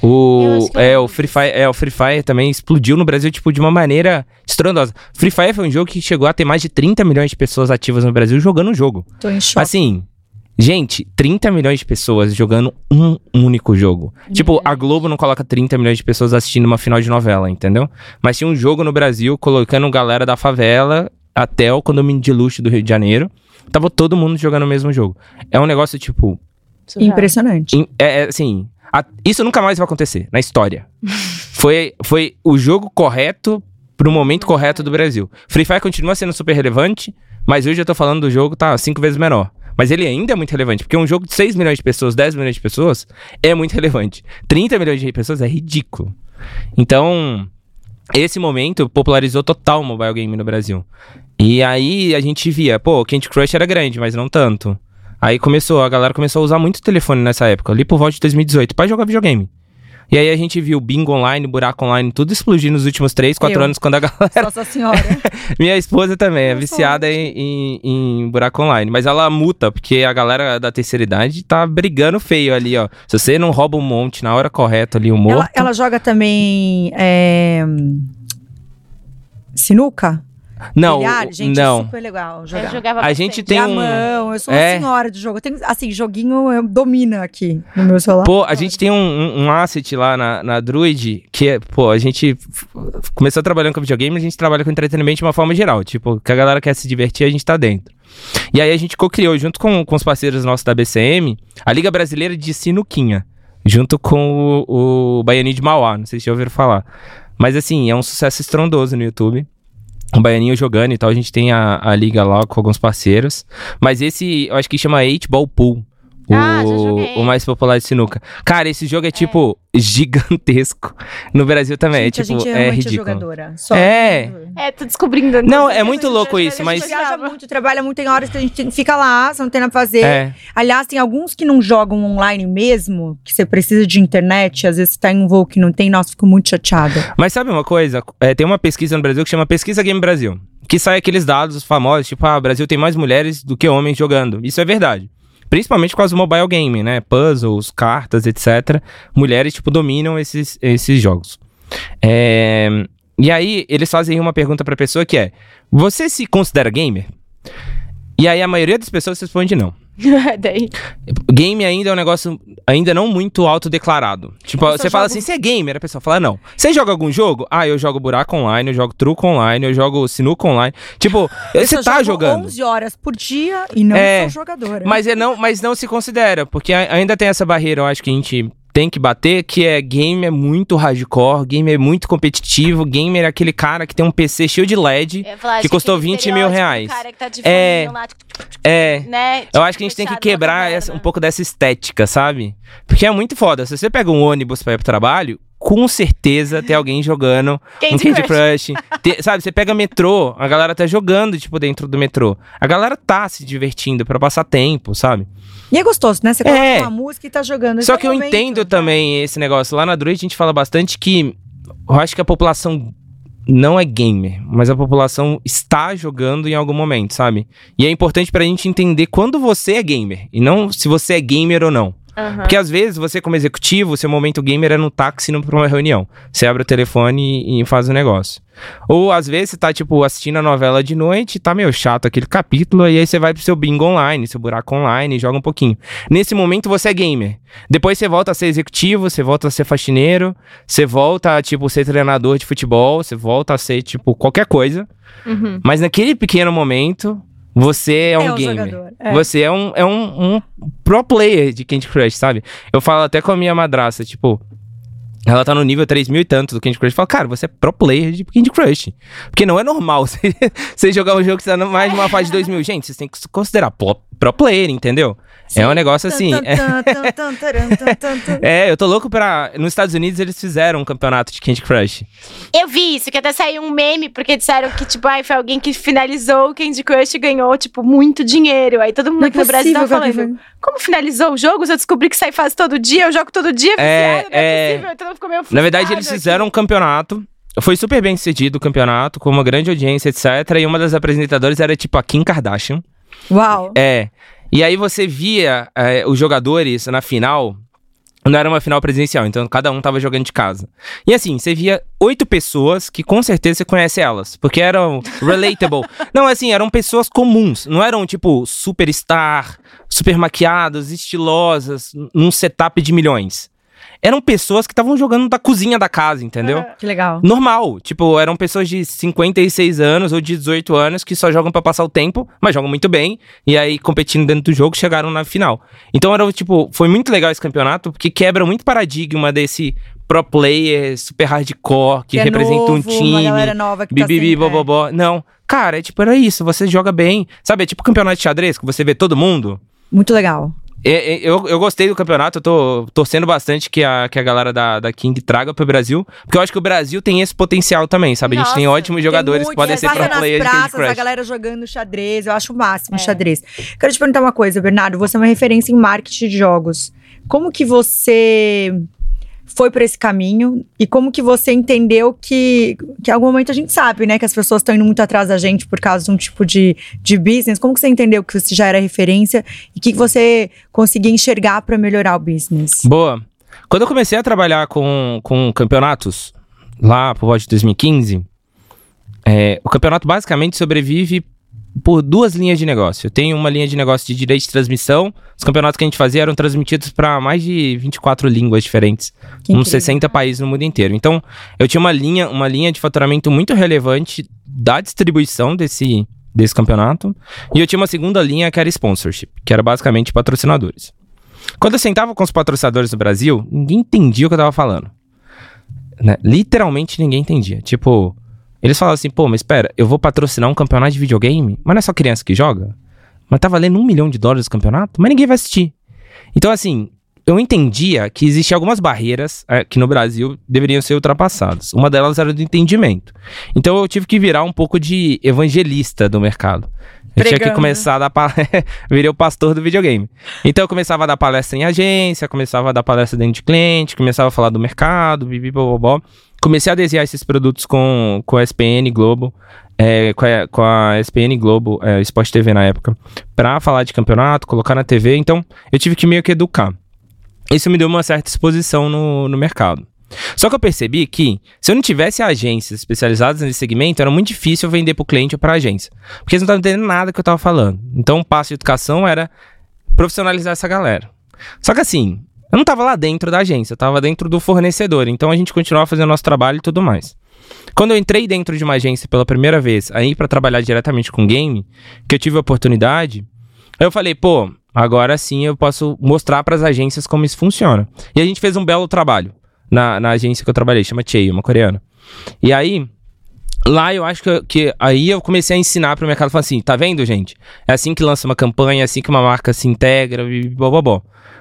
B: Eu
C: O, é, o Free Fire, é, o Free Fire também explodiu no Brasil, tipo, de uma maneira estrondosa. Free Fire foi um jogo que chegou a ter mais de 30 milhões de pessoas ativas no Brasil jogando o jogo.
A: Tô em choque.
C: Assim, gente, 30 milhões de pessoas jogando um único jogo. Tipo, a Globo não coloca 30 milhões de pessoas assistindo uma final de novela, entendeu? Mas tinha um jogo no Brasil colocando galera da favela até o condomínio de luxo do Rio de Janeiro. Tava todo mundo jogando o mesmo jogo. É um negócio, tipo,
B: Surreal.
A: Impressionante.
C: in- é, é, assim, a- isso nunca mais vai acontecer na história. foi, foi o jogo correto pro momento correto do Brasil. Free Fire continua sendo super relevante, mas hoje eu tô falando do jogo tá cinco vezes menor. Mas ele ainda é muito relevante, porque um jogo de 6 milhões de pessoas, 10 milhões de pessoas, é muito relevante. 30 milhões de pessoas é ridículo. Então, esse momento popularizou total o mobile game no Brasil. E aí a gente via, pô, Candy Crush era grande, mas não tanto. Aí começou, a galera começou a usar muito telefone nessa época, ali por volta de 2018, pra jogar videogame. E aí a gente viu bingo online, buraco online, tudo explodir nos últimos 3, 4
A: Eu.
C: anos, quando a galera.
A: Nossa senhora.
C: Minha esposa também é viciada em, em, em buraco online. Mas ela muta, porque a galera da terceira idade tá brigando feio ali, ó. Se você não rouba um monte na hora correta ali, o morto.
A: ela, ela joga também. é, Sinuca?
C: Não,
A: Bilhar, gente,
C: não.
A: é super legal
B: Eu
A: jogar.
B: jogava
C: A gente tem um-
A: Diamão, eu sou uma
C: é.
A: senhora de jogo. Eu tenho, assim, joguinho eu domina aqui no meu celular.
C: Pô, a gente tem um, um- asset lá na, na Druid que é, pô, a gente começou trabalhando com videogame, a gente trabalha com entretenimento de uma forma geral. Tipo, que a galera quer se divertir, a gente tá dentro. E aí a gente co-criou, junto com, com os parceiros nossos da BCM, a Liga Brasileira de Sinuquinha. Junto com o, o Baianinho de Mauá, não sei se já ouviram falar. Mas assim, é um sucesso estrondoso no YouTube. O Baianinho jogando e tal, a gente tem a, a liga lá com alguns parceiros. Mas esse, eu acho que chama 8 Ball Pool. O,
B: Ah, já joguei.
C: o mais popular de sinuca. Cara, esse jogo é, tipo gigantesco. No Brasil também,
A: Gente,
C: é tipo,
A: a gente
C: é
A: realmente
C: ridículo.
A: jogadora. Só.
C: É.
B: É, tô descobrindo.
C: Não,
B: sei
C: é muito louco isso, mas-
A: A gente viaja muito, trabalha muito, tem horas que a gente fica lá, você não tem nada pra fazer.
C: É.
A: Aliás, tem alguns que não jogam online mesmo, que você precisa de internet, às vezes você tá em um voo que não tem, nossa, fico muito chateada.
C: Mas sabe uma coisa? É, tem uma pesquisa no Brasil que chama Pesquisa Game Brasil. Que sai aqueles dados famosos, tipo, ah, o Brasil tem mais mulheres do que homens jogando. Isso é verdade. Principalmente causa do mobile game, né? Puzzles, cartas, etc. Mulheres, tipo, dominam esses, esses jogos. É, E aí, eles fazem uma pergunta pra pessoa que é: Você se considera gamer? E aí, a maioria das pessoas responde não.
B: Daí.
C: Game ainda é um negócio ainda não muito autodeclarado. Tipo, você fala
A: jogo-
C: assim, você é gamer? A pessoa fala, não. Você joga algum jogo? Ah, eu jogo buraco online, eu jogo truco online, eu jogo sinuca online. Tipo,
A: Eu
C: você tá
A: jogo
C: jogando.
A: 11 horas por dia e não
C: É,
A: sou jogadora.
C: Mas, é não, mas não se considera, porque ainda tem essa barreira, eu acho que a gente tem que bater, que é game é muito hardcore, game é muito competitivo, gamer é aquele cara que tem um PC cheio de LED.
B: Falar,
C: Que custou
B: aquele
C: 20 mil
B: do
C: reais.
B: tá
C: É.
B: lá, tipo,
C: É.
B: né?
C: Eu acho que a gente tem que quebrar essa- um pouco dessa estética, sabe? Porque é muito foda. Se você pega um ônibus pra ir pro trabalho, com certeza tem alguém jogando um Candy Crush. Te- sabe, você pega metrô, a galera tá jogando, tipo, dentro do metrô. A galera tá se divertindo pra passar tempo, sabe?
A: E é gostoso, né? Você coloca
C: É.
A: uma música e tá jogando.
C: Só que eu
A: momento.
C: entendo também esse negócio. Lá na Druid a gente fala bastante que eu acho que a população não é gamer, mas a população está jogando em algum momento, sabe? E é importante pra gente entender quando você é gamer e não se você é gamer ou não.
B: Aham.
C: Porque às vezes você, como executivo, seu momento gamer é no táxi indo pra uma reunião. Você abre o telefone e, faz o negócio. Ou às vezes você tá, tipo, assistindo a novela de noite, tá meio chato aquele capítulo, e aí você vai pro seu bingo online, seu buraco online, e joga um pouquinho. Nesse momento você é gamer. Depois você volta a ser executivo, você volta a ser faxineiro, você volta a, tipo, ser treinador de futebol, você volta a ser, tipo, qualquer coisa.
B: Uhum.
C: Mas naquele pequeno momento, você é um
A: É um
C: gamer.
A: jogador, é.
C: Você é um, é um, um pro player de Candy Crush, sabe? Eu falo até com a minha madraça, tipo. Ela tá no nível 3 mil e tanto do Candy Crush. Eu falo, cara, você é pro player de Candy Crush. Porque não é normal você, você jogar um jogo que tá mais de uma fase de 2 mil. Gente, vocês têm que se considerar pro, pro player, entendeu? É um negócio assim. É- eu tô louco pra. Nos Estados Unidos eles fizeram um campeonato de Candy Crush.
B: Eu vi isso, que até saiu um meme, porque disseram que, tipo, ai, foi alguém que finalizou o Candy Crush e ganhou, tipo, muito dinheiro. Aí todo mundo
A: Não é
B: aqui no Brasil tava
A: que
B: falando,
A: alguém
B: como finalizou o jogo? Se eu descobri que sai fase todo dia, eu jogo todo dia,
C: É,
B: viciado, não é,
C: é.
B: possível. Então ficou meio
C: Na verdade, eles
B: aqui.
C: fizeram um campeonato. Foi super bem sucedido o campeonato, com uma grande audiência, etc. E uma das apresentadoras era tipo a Kim Kardashian.
A: Uau.
C: É. E aí você via é, os jogadores na final. Não era uma final presencial, então cada um tava jogando de casa. E assim, você via oito pessoas que com certeza você conhece elas, porque eram relatable. não, assim, eram pessoas comuns, não eram tipo superstar, super maquiadas, estilosas, num setup de milhões. Eram pessoas que estavam jogando da cozinha da casa, entendeu?
A: Que legal.
C: normal. Tipo, eram pessoas de 56 anos ou de 18 anos que só jogam pra passar o tempo, mas jogam muito bem. E aí, competindo dentro do jogo, chegaram na final. Então, era, tipo, foi muito legal esse campeonato, porque quebra muito paradigma desse pro player super hardcore, que,
A: é
C: representa um
A: novo, Uma
C: time.
A: galera nova que tá é.
C: Não. Cara, é tipo, era isso. Você joga bem. Sabe, é tipo campeonato de xadrez, que você vê todo mundo.
A: Muito legal.
C: Eu, eu gostei do campeonato, eu tô torcendo bastante que a, que a galera da, da King traga pro Brasil, porque eu acho que o Brasil tem esse potencial também, sabe? a gente tem
B: Nossa,
C: ótimos jogadores
A: Tem
C: que
A: muito,
C: podem
A: você
C: ser pro
A: nas
C: player de Candy
A: praças, a
C: Crush.
A: galera jogando xadrez, eu acho o máximo
B: É.
A: xadrez. Quero te perguntar uma coisa, Bernardo, você é uma referência em marketing de jogos. Como que você foi por esse caminho e como que você entendeu que, que em algum momento a gente sabe, né, que as pessoas estão indo muito atrás da gente por causa de um tipo de, de business. Como que você entendeu que você já era referência e que, que você conseguia enxergar para melhorar o business?
C: Boa. Quando eu comecei a trabalhar com, com campeonatos, lá por volta de 2015, É, o campeonato basicamente sobrevive por duas linhas de negócio. Eu tenho uma linha de negócio de direito de transmissão. Os campeonatos que a gente fazia eram transmitidos para mais de 24 línguas diferentes,
A: Que
C: uns
A: incrível.
C: 60 países no mundo inteiro. Então, eu tinha uma linha, uma linha de faturamento muito relevante da distribuição desse, desse campeonato. E eu tinha uma segunda linha que era sponsorship, que era basicamente patrocinadores. Quando eu sentava com os patrocinadores no Brasil, ninguém entendia o que eu tava falando. Né? Literalmente ninguém entendia. Tipo, eles falavam assim, pô, mas espera, eu vou patrocinar um campeonato de videogame? Mas não é só criança que joga? Mas tá valendo um milhão de dólares o campeonato? Mas ninguém vai assistir. Então, assim, eu entendia que existiam algumas barreiras eh, que no Brasil deveriam ser ultrapassadas. Uma delas era do entendimento. Então eu tive que virar um pouco de evangelista do mercado. Eu tinha que
A: Pregando.
C: começar a dar palestra. Virei o pastor do videogame. Então eu começava a dar palestra em agência, começava a dar palestra dentro de cliente, começava a falar do mercado, bibi, bobobó. Comecei a desenhar esses produtos com, com a SPN Globo, é, com, a, com a SPN Globo, é, Sport TV na época, pra falar de campeonato, colocar na TV. Então eu tive que meio que educar. Isso me deu uma certa exposição no, no mercado. Só que eu percebi que, se eu não tivesse agências especializadas nesse segmento, era muito difícil vender pro cliente ou pra agência. Porque eles não estavam entendendo nada que eu tava falando. Então, o passo de educação era profissionalizar essa galera. Só que assim, eu não tava lá dentro da agência, eu tava dentro do fornecedor. Então, a gente continuava fazendo nosso trabalho e tudo mais. Quando eu entrei dentro de uma agência pela primeira vez, aí para trabalhar diretamente com game, que eu tive a oportunidade, eu falei, pô, agora sim eu posso mostrar para as agências como isso funciona. E a gente fez um belo trabalho na, na agência que eu trabalhei, chama Chey, uma coreana. E aí, lá eu acho que, que aí eu comecei a ensinar para o mercado, falar assim, tá vendo, gente? É assim que lança uma campanha, é assim que uma marca se integra, e blá.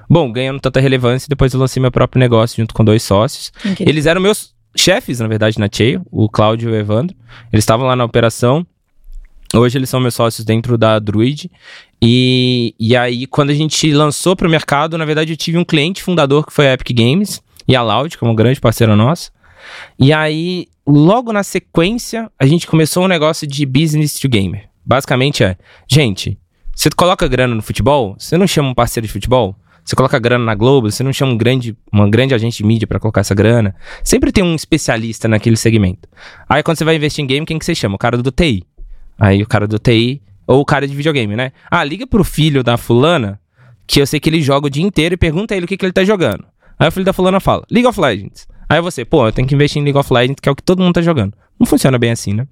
C: Bom, ganhando tanta relevância, depois eu lancei meu próprio negócio junto com dois sócios.
A: Incrível.
C: Eles eram meus chefes, na verdade, na Cheio, o Cláudio e o Evandro. Eles estavam lá na operação. Hoje eles são meus sócios dentro da Druid. E, e aí, quando a gente lançou para o mercado, na verdade, eu tive um cliente fundador que foi a Epic Games e a Loud, que é uma grande parceira nossa. E aí, logo na sequência, a gente começou um negócio de business to gamer. Basicamente é, gente, você coloca grana no futebol, você não chama um parceiro de futebol? Você coloca grana na Globo, você não chama um grande, uma grande agente de mídia para colocar essa grana. Sempre tem um especialista naquele segmento. Aí quando você vai investir em game, quem que você chama? O cara do TI. Aí o cara do TI, ou o cara de videogame, né? Ah, liga pro filho da fulana, que eu sei que ele joga o dia inteiro e pergunta a ele o que, que ele tá jogando. Aí o filho da fulana fala, League of Legends. Aí você, pô, eu tenho que investir em League of Legends, que é o que todo mundo tá jogando. Não funciona bem assim, né?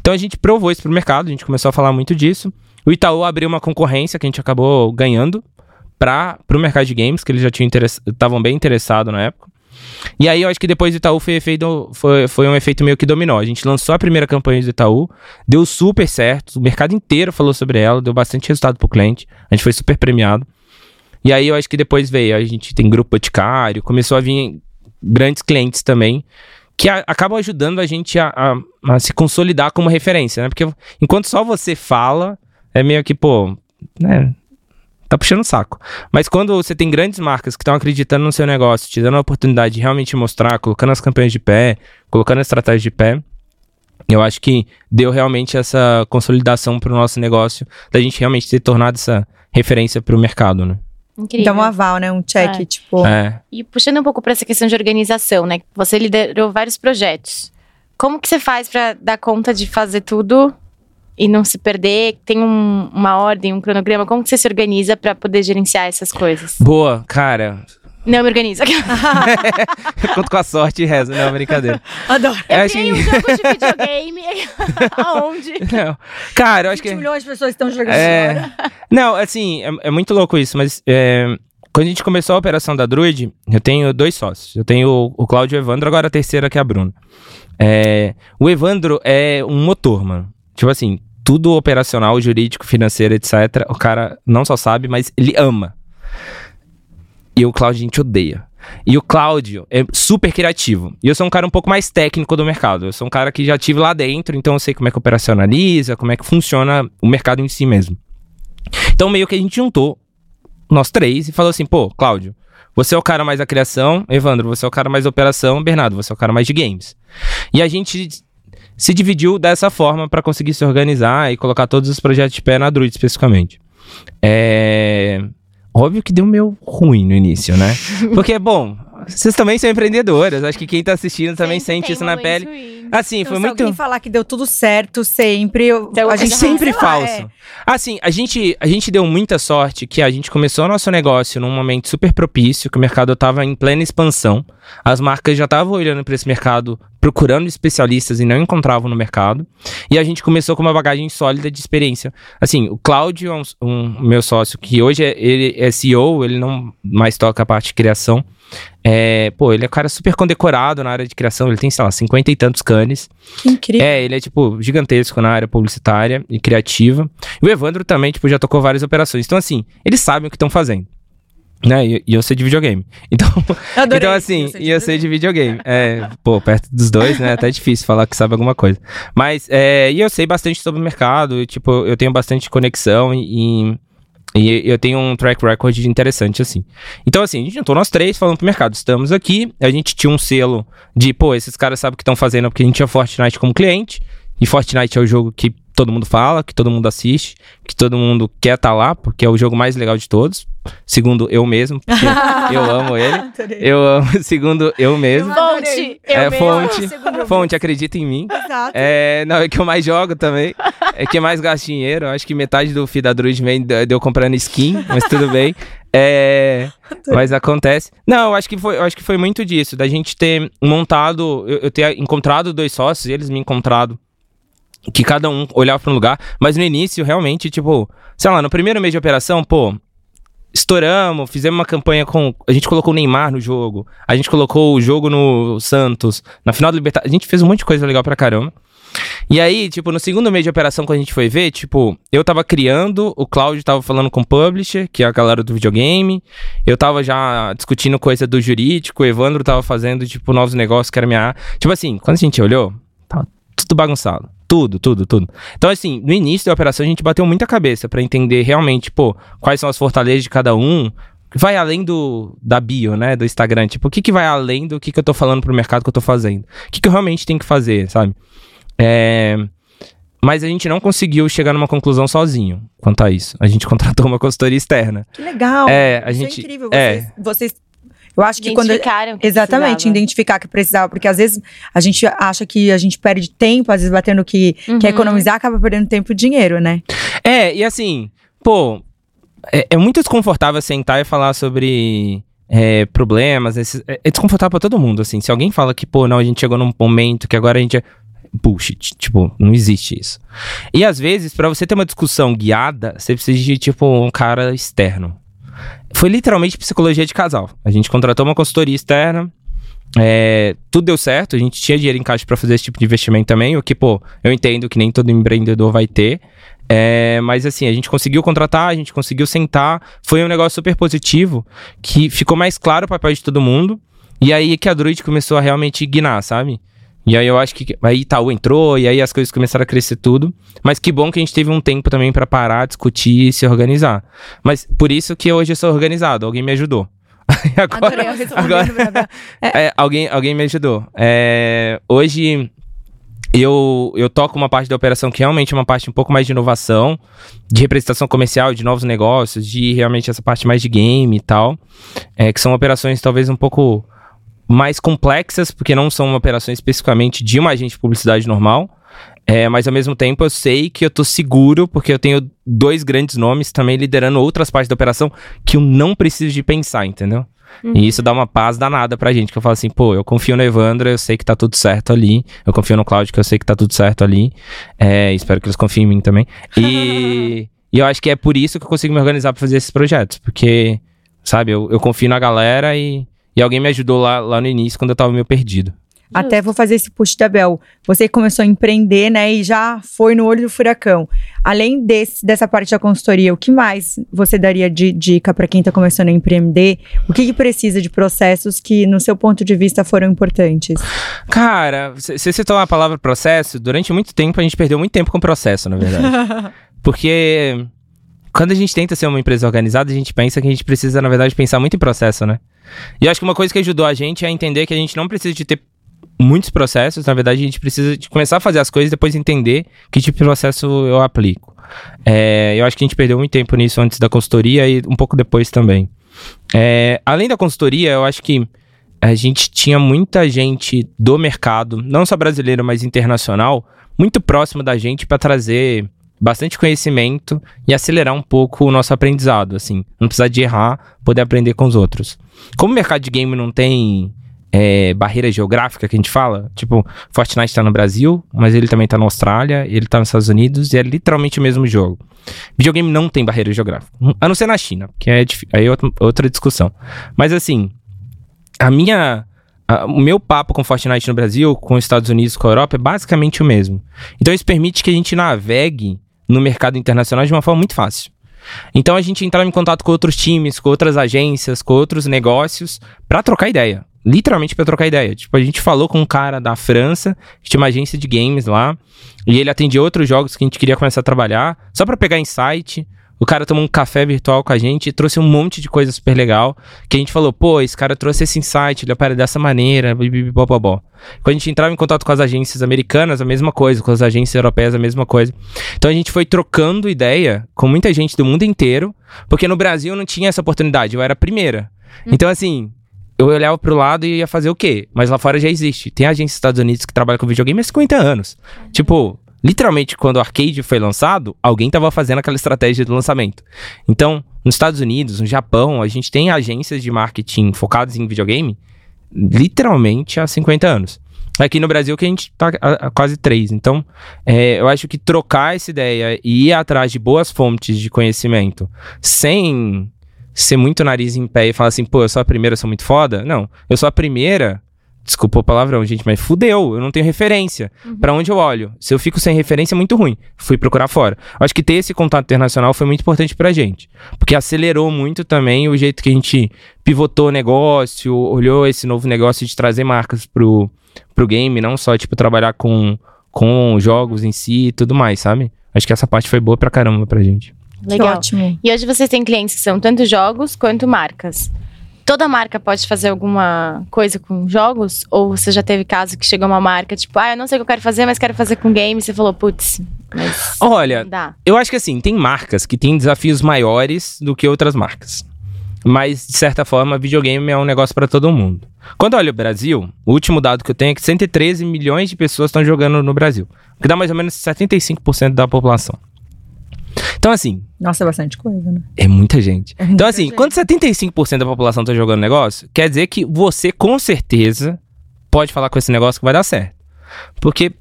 C: Então a gente provou isso pro mercado, a gente começou a falar muito disso. O Itaú abriu uma concorrência que a gente acabou ganhando para o mercado de games, que eles já tinham estavam bem interessados na época. E aí eu acho que depois do Itaú foi, efeito, foi, foi um efeito meio que dominó. A gente lançou a primeira campanha do Itaú, deu super certo, o mercado inteiro falou sobre ela, deu bastante resultado pro cliente, a gente foi super premiado. E aí eu acho que depois veio, a gente tem grupo boticário, começou a vir grandes clientes também, que a, acabam ajudando a gente a, a, a se consolidar como referência, né? Porque enquanto só você fala, é meio que, pô, né? Tá puxando o saco. Mas quando você tem grandes marcas que estão acreditando no seu negócio, te dando a oportunidade de realmente mostrar, colocando as campanhas de pé, colocando a estratégia de pé, eu acho que deu realmente essa consolidação pro nosso negócio, da gente realmente ter tornado essa referência pro mercado, né?
B: Incrível.
A: Dá um aval, né? Um check,
B: É.
A: tipo.
C: É.
B: E puxando um pouco para essa questão de organização, né? Você liderou vários projetos. Como que você faz para dar conta de fazer tudo e não se perder? Tem um- uma ordem, um cronograma? Como que você se organiza para poder gerenciar essas coisas?
C: Boa, cara.
B: Não me organizo.
C: Eu conto com a sorte e rezo, não, brincadeira.
A: Adoro.
C: Eu
B: Eu
C: acho
B: criei um jogo de videogame. Aonde?
C: Não. Cara, eu acho
A: 20
C: que.
A: milhões de pessoas estão jogando
C: É.
A: agora.
C: Não, assim, é, é muito louco isso, mas é, quando a gente começou a operação da Druid, eu tenho dois sócios. Eu tenho o, o Cláudio e o Evandro, agora a terceira que é a Bruna. É, o Evandro é um motor, mano. Tipo assim, tudo operacional, jurídico, financeiro, etc. O cara não só sabe, mas ele ama. E o Cláudio a gente odeia. E o Cláudio é super criativo. E eu sou um cara um pouco mais técnico do mercado. Eu sou um cara que já tive lá dentro, então eu sei como é que operacionaliza, como é que funciona o mercado em si mesmo. Então meio que a gente juntou nós três e falou assim, pô, Cláudio, você é o cara mais da criação, Evandro, você é o cara mais da operação, Bernardo, você é o cara mais de games. E a gente se dividiu dessa forma para conseguir se organizar e colocar todos os projetos de pé na Druid especificamente. É... Óbvio que deu meio ruim no início, né? Porque, bom, vocês também são empreendedoras. Acho que quem tá assistindo também
B: Sempre
C: sente isso na pele.
B: ruins.
C: Assim,
A: Então,
C: foi
A: se
C: muito.
A: alguém falar que deu tudo certo sempre, eu-
B: Então,
A: a
C: É
A: gente
C: sempre
A: sei lá,
C: falso.
A: é.
C: Assim, a gente, a gente deu muita sorte que a gente começou o nosso negócio num momento super propício, que o mercado estava em plena expansão. As marcas já estavam olhando para esse mercado, procurando especialistas e não encontravam no mercado. E a gente começou com uma bagagem sólida de experiência. Assim, o Cláudio é um, um meu sócio que hoje é, ele é CEO, ele não mais toca a parte de criação. É, pô, ele é um cara super condecorado na área de criação, ele tem, sei lá, cinquenta e tantos canes.
A: Que incrível.
C: É, ele é, tipo, gigantesco na área publicitária e criativa. E o Evandro também, tipo, já tocou várias operações. Então, assim, eles sabem o que estão fazendo. Né? E, e eu sei de videogame. Então, então assim, e eu sei de videogame. É, pô, perto dos dois, né? É até difícil falar que sabe alguma coisa. Mas, é, e eu sei bastante sobre o mercado. e, tipo, eu tenho bastante conexão e, e eu tenho um track record interessante, assim. Então, assim, a gente juntou nós três falando pro mercado. Estamos aqui, a gente tinha um selo de, pô, esses caras sabem o que estão fazendo porque a gente tinha Fortnite como cliente. E Fortnite é o jogo que todo mundo fala, que todo mundo assiste, que todo mundo quer estar lá, porque é o jogo mais legal de todos. Segundo eu mesmo, porque eu amo ele. Eu amo, segundo eu mesmo.
B: Fonte, eu
C: é
B: mesmo.
C: fonte,
A: Segundo eu
C: fonte, acredita em mim.
A: Exato.
C: É, não, é que eu mais jogo também. É que eu mais gasto dinheiro. Acho que metade do FII da Druid vem de de eu comprando skin, mas tudo bem. É, mas acontece. Não, eu acho que foi, eu acho que foi muito disso, da gente ter montado, eu, eu ter encontrado dois sócios, eles me encontrado que cada um olhava para um lugar, mas no início realmente, tipo, sei lá, no primeiro mês de operação, pô, estouramos, fizemos uma campanha com, a gente colocou o Neymar no jogo, a gente colocou o jogo no Santos, na final do Libertadores, a gente fez um monte de coisa legal pra caramba. E aí, tipo, no segundo mês de operação, quando a gente foi ver, tipo, eu tava criando, o Cláudio tava falando com o publisher, que é a galera do videogame, eu tava já discutindo coisa do jurídico, o Evandro tava fazendo, tipo, novos negócios, que era minha... Tipo assim, quando a gente olhou, tava tudo bagunçado. Tudo, tudo, tudo. Então, assim, no início da operação, a gente bateu muita cabeça pra entender realmente, pô, quais são as fortalezas de cada um, vai além do da bio, né, do Instagram, tipo, o que que vai além do que que eu tô falando pro mercado que eu tô fazendo? O que que eu realmente tenho que fazer, sabe? É... Mas a gente não conseguiu chegar numa conclusão sozinho quanto a isso. A gente contratou uma consultoria externa.
A: Que legal.
C: É, a
A: Isso
C: gente-
A: é incrível.
C: é.
A: Vocês, vocês- eu acho que quando.
B: Que
A: Exatamente,
B: precisava.
A: identificar que precisava, porque às vezes a gente acha que a gente perde tempo, às vezes batendo que
B: Uhum.
A: quer economizar, acaba perdendo tempo e dinheiro, né?
C: É, e assim, pô, é, é muito desconfortável sentar e falar sobre é, problemas. esses- é, é desconfortável pra todo mundo, assim. Se alguém fala que, pô, não, a gente chegou num momento que agora a gente é. Bullshit. Tipo, não existe isso. E às vezes, pra você ter uma discussão guiada, você precisa de, tipo, um cara externo. Foi literalmente psicologia de casal. A gente contratou uma consultoria externa. é, tudo deu certo, a gente tinha dinheiro em caixa pra fazer esse tipo de investimento também, o que, pô, eu entendo que nem todo empreendedor vai ter. É, mas assim, a gente conseguiu contratar, a gente conseguiu sentar, foi um negócio super positivo, que ficou mais claro o papel de todo mundo, e aí que a Druid começou a realmente guinar, sabe? E aí eu acho que aí Itaú entrou, e aí as coisas começaram a crescer tudo. Mas que bom que a gente teve um tempo também pra parar, discutir e se organizar. Mas por isso que hoje eu sou organizado, alguém me ajudou. Agora, agora- é, alguém, alguém me ajudou. É, hoje eu, eu toco uma parte da operação que realmente é uma parte um pouco mais de inovação, de representação comercial, de novos negócios, de realmente essa parte mais de game e tal. É, que são operações talvez um pouco mais complexas, porque não são operações especificamente de uma agente de publicidade normal. É, mas ao mesmo tempo eu sei que eu tô seguro, porque eu tenho dois grandes nomes também liderando outras partes da operação que eu não preciso de pensar, entendeu? E isso dá uma paz danada pra gente, que eu falo assim, pô, eu confio no Evandro, eu sei que tá tudo certo ali. Eu confio no Cláudio, que eu sei que tá tudo certo ali. É, espero que eles confiem em mim também. E, e eu acho que é por isso que eu consigo me organizar pra fazer esses projetos, porque, sabe, eu, eu confio na galera e, e alguém me ajudou lá, lá no início, quando eu tava meio perdido.
A: Até vou fazer esse push da Bel. Você começou a empreender, né? E já foi no olho do furacão. Além desse, dessa parte da consultoria, o que mais você daria de dica para quem está começando a empreender? O que, que precisa de processos que, no seu ponto de vista, foram importantes?
C: Cara, você você citou a palavra processo, durante muito tempo a gente perdeu muito tempo com processo, na verdade. Porque quando a gente tenta ser uma empresa organizada, a gente pensa que a gente precisa, na verdade, pensar muito em processo, né? E acho que uma coisa que ajudou a gente é entender que a gente não precisa de ter muitos processos, na verdade, a gente precisa de começar a fazer as coisas e depois entender que tipo de processo eu aplico. É, eu acho que a gente perdeu muito tempo nisso antes da consultoria e um pouco depois também. É, além da consultoria, eu acho que a gente tinha muita gente do mercado, não só brasileiro, mas internacional, muito próximo da gente para trazer bastante conhecimento e acelerar um pouco o nosso aprendizado, assim. Não precisar de errar, poder aprender com os outros. Como o mercado de game não tem é, barreira geográfica que a gente fala, tipo, Fortnite tá no Brasil, mas ele também tá na Austrália, ele tá nos Estados Unidos e é literalmente o mesmo jogo. Videogame não tem barreira geográfica, a não ser na China, que é aí é outra, discussão. Mas assim, a minha o meu papo com Fortnite no Brasil, com os Estados Unidos, com a Europa, é basicamente o mesmo. Então isso permite que a gente navegue no mercado internacional de uma forma muito fácil. Então a gente entrava em contato com outros times, com outras agências, com outros negócios para trocar ideia. Literalmente para trocar ideia. Tipo, a gente falou com um cara da França, que tinha uma agência de games lá, e ele atendia outros jogos que a gente queria começar a trabalhar, só para pegar insight. O cara tomou um café virtual com a gente e trouxe um monte de coisa super legal. Que a gente falou, pô, esse cara trouxe esse insight, ele opera dessa maneira, bibibobobó. Quando a gente entrava em contato com as agências americanas, a mesma coisa, com as agências europeias, a mesma coisa. Então a gente foi trocando ideia com muita gente do mundo inteiro, porque no Brasil não tinha essa oportunidade, eu era a primeira. Hum. Então, assim, eu olhava pro lado e ia fazer o quê? Mas lá fora já existe. Tem agência dos Estados Unidos que trabalha com videogame há 50 anos. Uhum. Tipo, literalmente, quando o arcade foi lançado, alguém estava fazendo aquela estratégia do lançamento. Então, nos Estados Unidos, no Japão, a gente tem agências de marketing focadas em videogame literalmente há 50 anos. Aqui no Brasil que a gente tá há quase três. Então, é, eu acho que trocar essa ideia e ir atrás de boas fontes de conhecimento sem ser muito nariz em pé e falar assim, pô, eu sou a primeira, eu sou muito foda. Não, eu sou a primeira Desculpa o palavrão, gente, mas fudeu, eu não tenho referência. Uhum. para onde eu olho? Se eu fico sem referência, é muito ruim. Fui procurar fora. Acho que ter esse contato internacional foi muito importante pra gente. Porque acelerou muito também o jeito que a gente pivotou o negócio, olhou esse novo negócio de trazer marcas pro, pro game, não só, tipo, trabalhar com, com jogos em si e tudo mais, sabe? Acho que essa parte foi boa pra caramba pra gente.
B: Legal. ótimo. E hoje vocês têm clientes que são tanto jogos quanto marcas toda marca pode fazer alguma coisa com jogos? Ou você já teve caso que chegou uma marca, tipo, ah, eu não sei o que eu quero fazer, mas quero fazer com games. Você falou, putz, mas.
C: Olha, eu acho que assim, tem marcas que têm desafios maiores do que outras marcas. Mas, de certa forma, videogame é um negócio para todo mundo. Quando olha o Brasil, o último dado que eu tenho é que 113 milhões de pessoas estão jogando no Brasil. Que dá mais ou menos 75% da população. Então, assim.
A: Nossa, é bastante coisa, né?
C: É muita gente. É muita então, assim, gente. quando 75% da população tá jogando negócio, quer dizer que você, com certeza, pode falar com esse negócio que vai dar certo. Porque,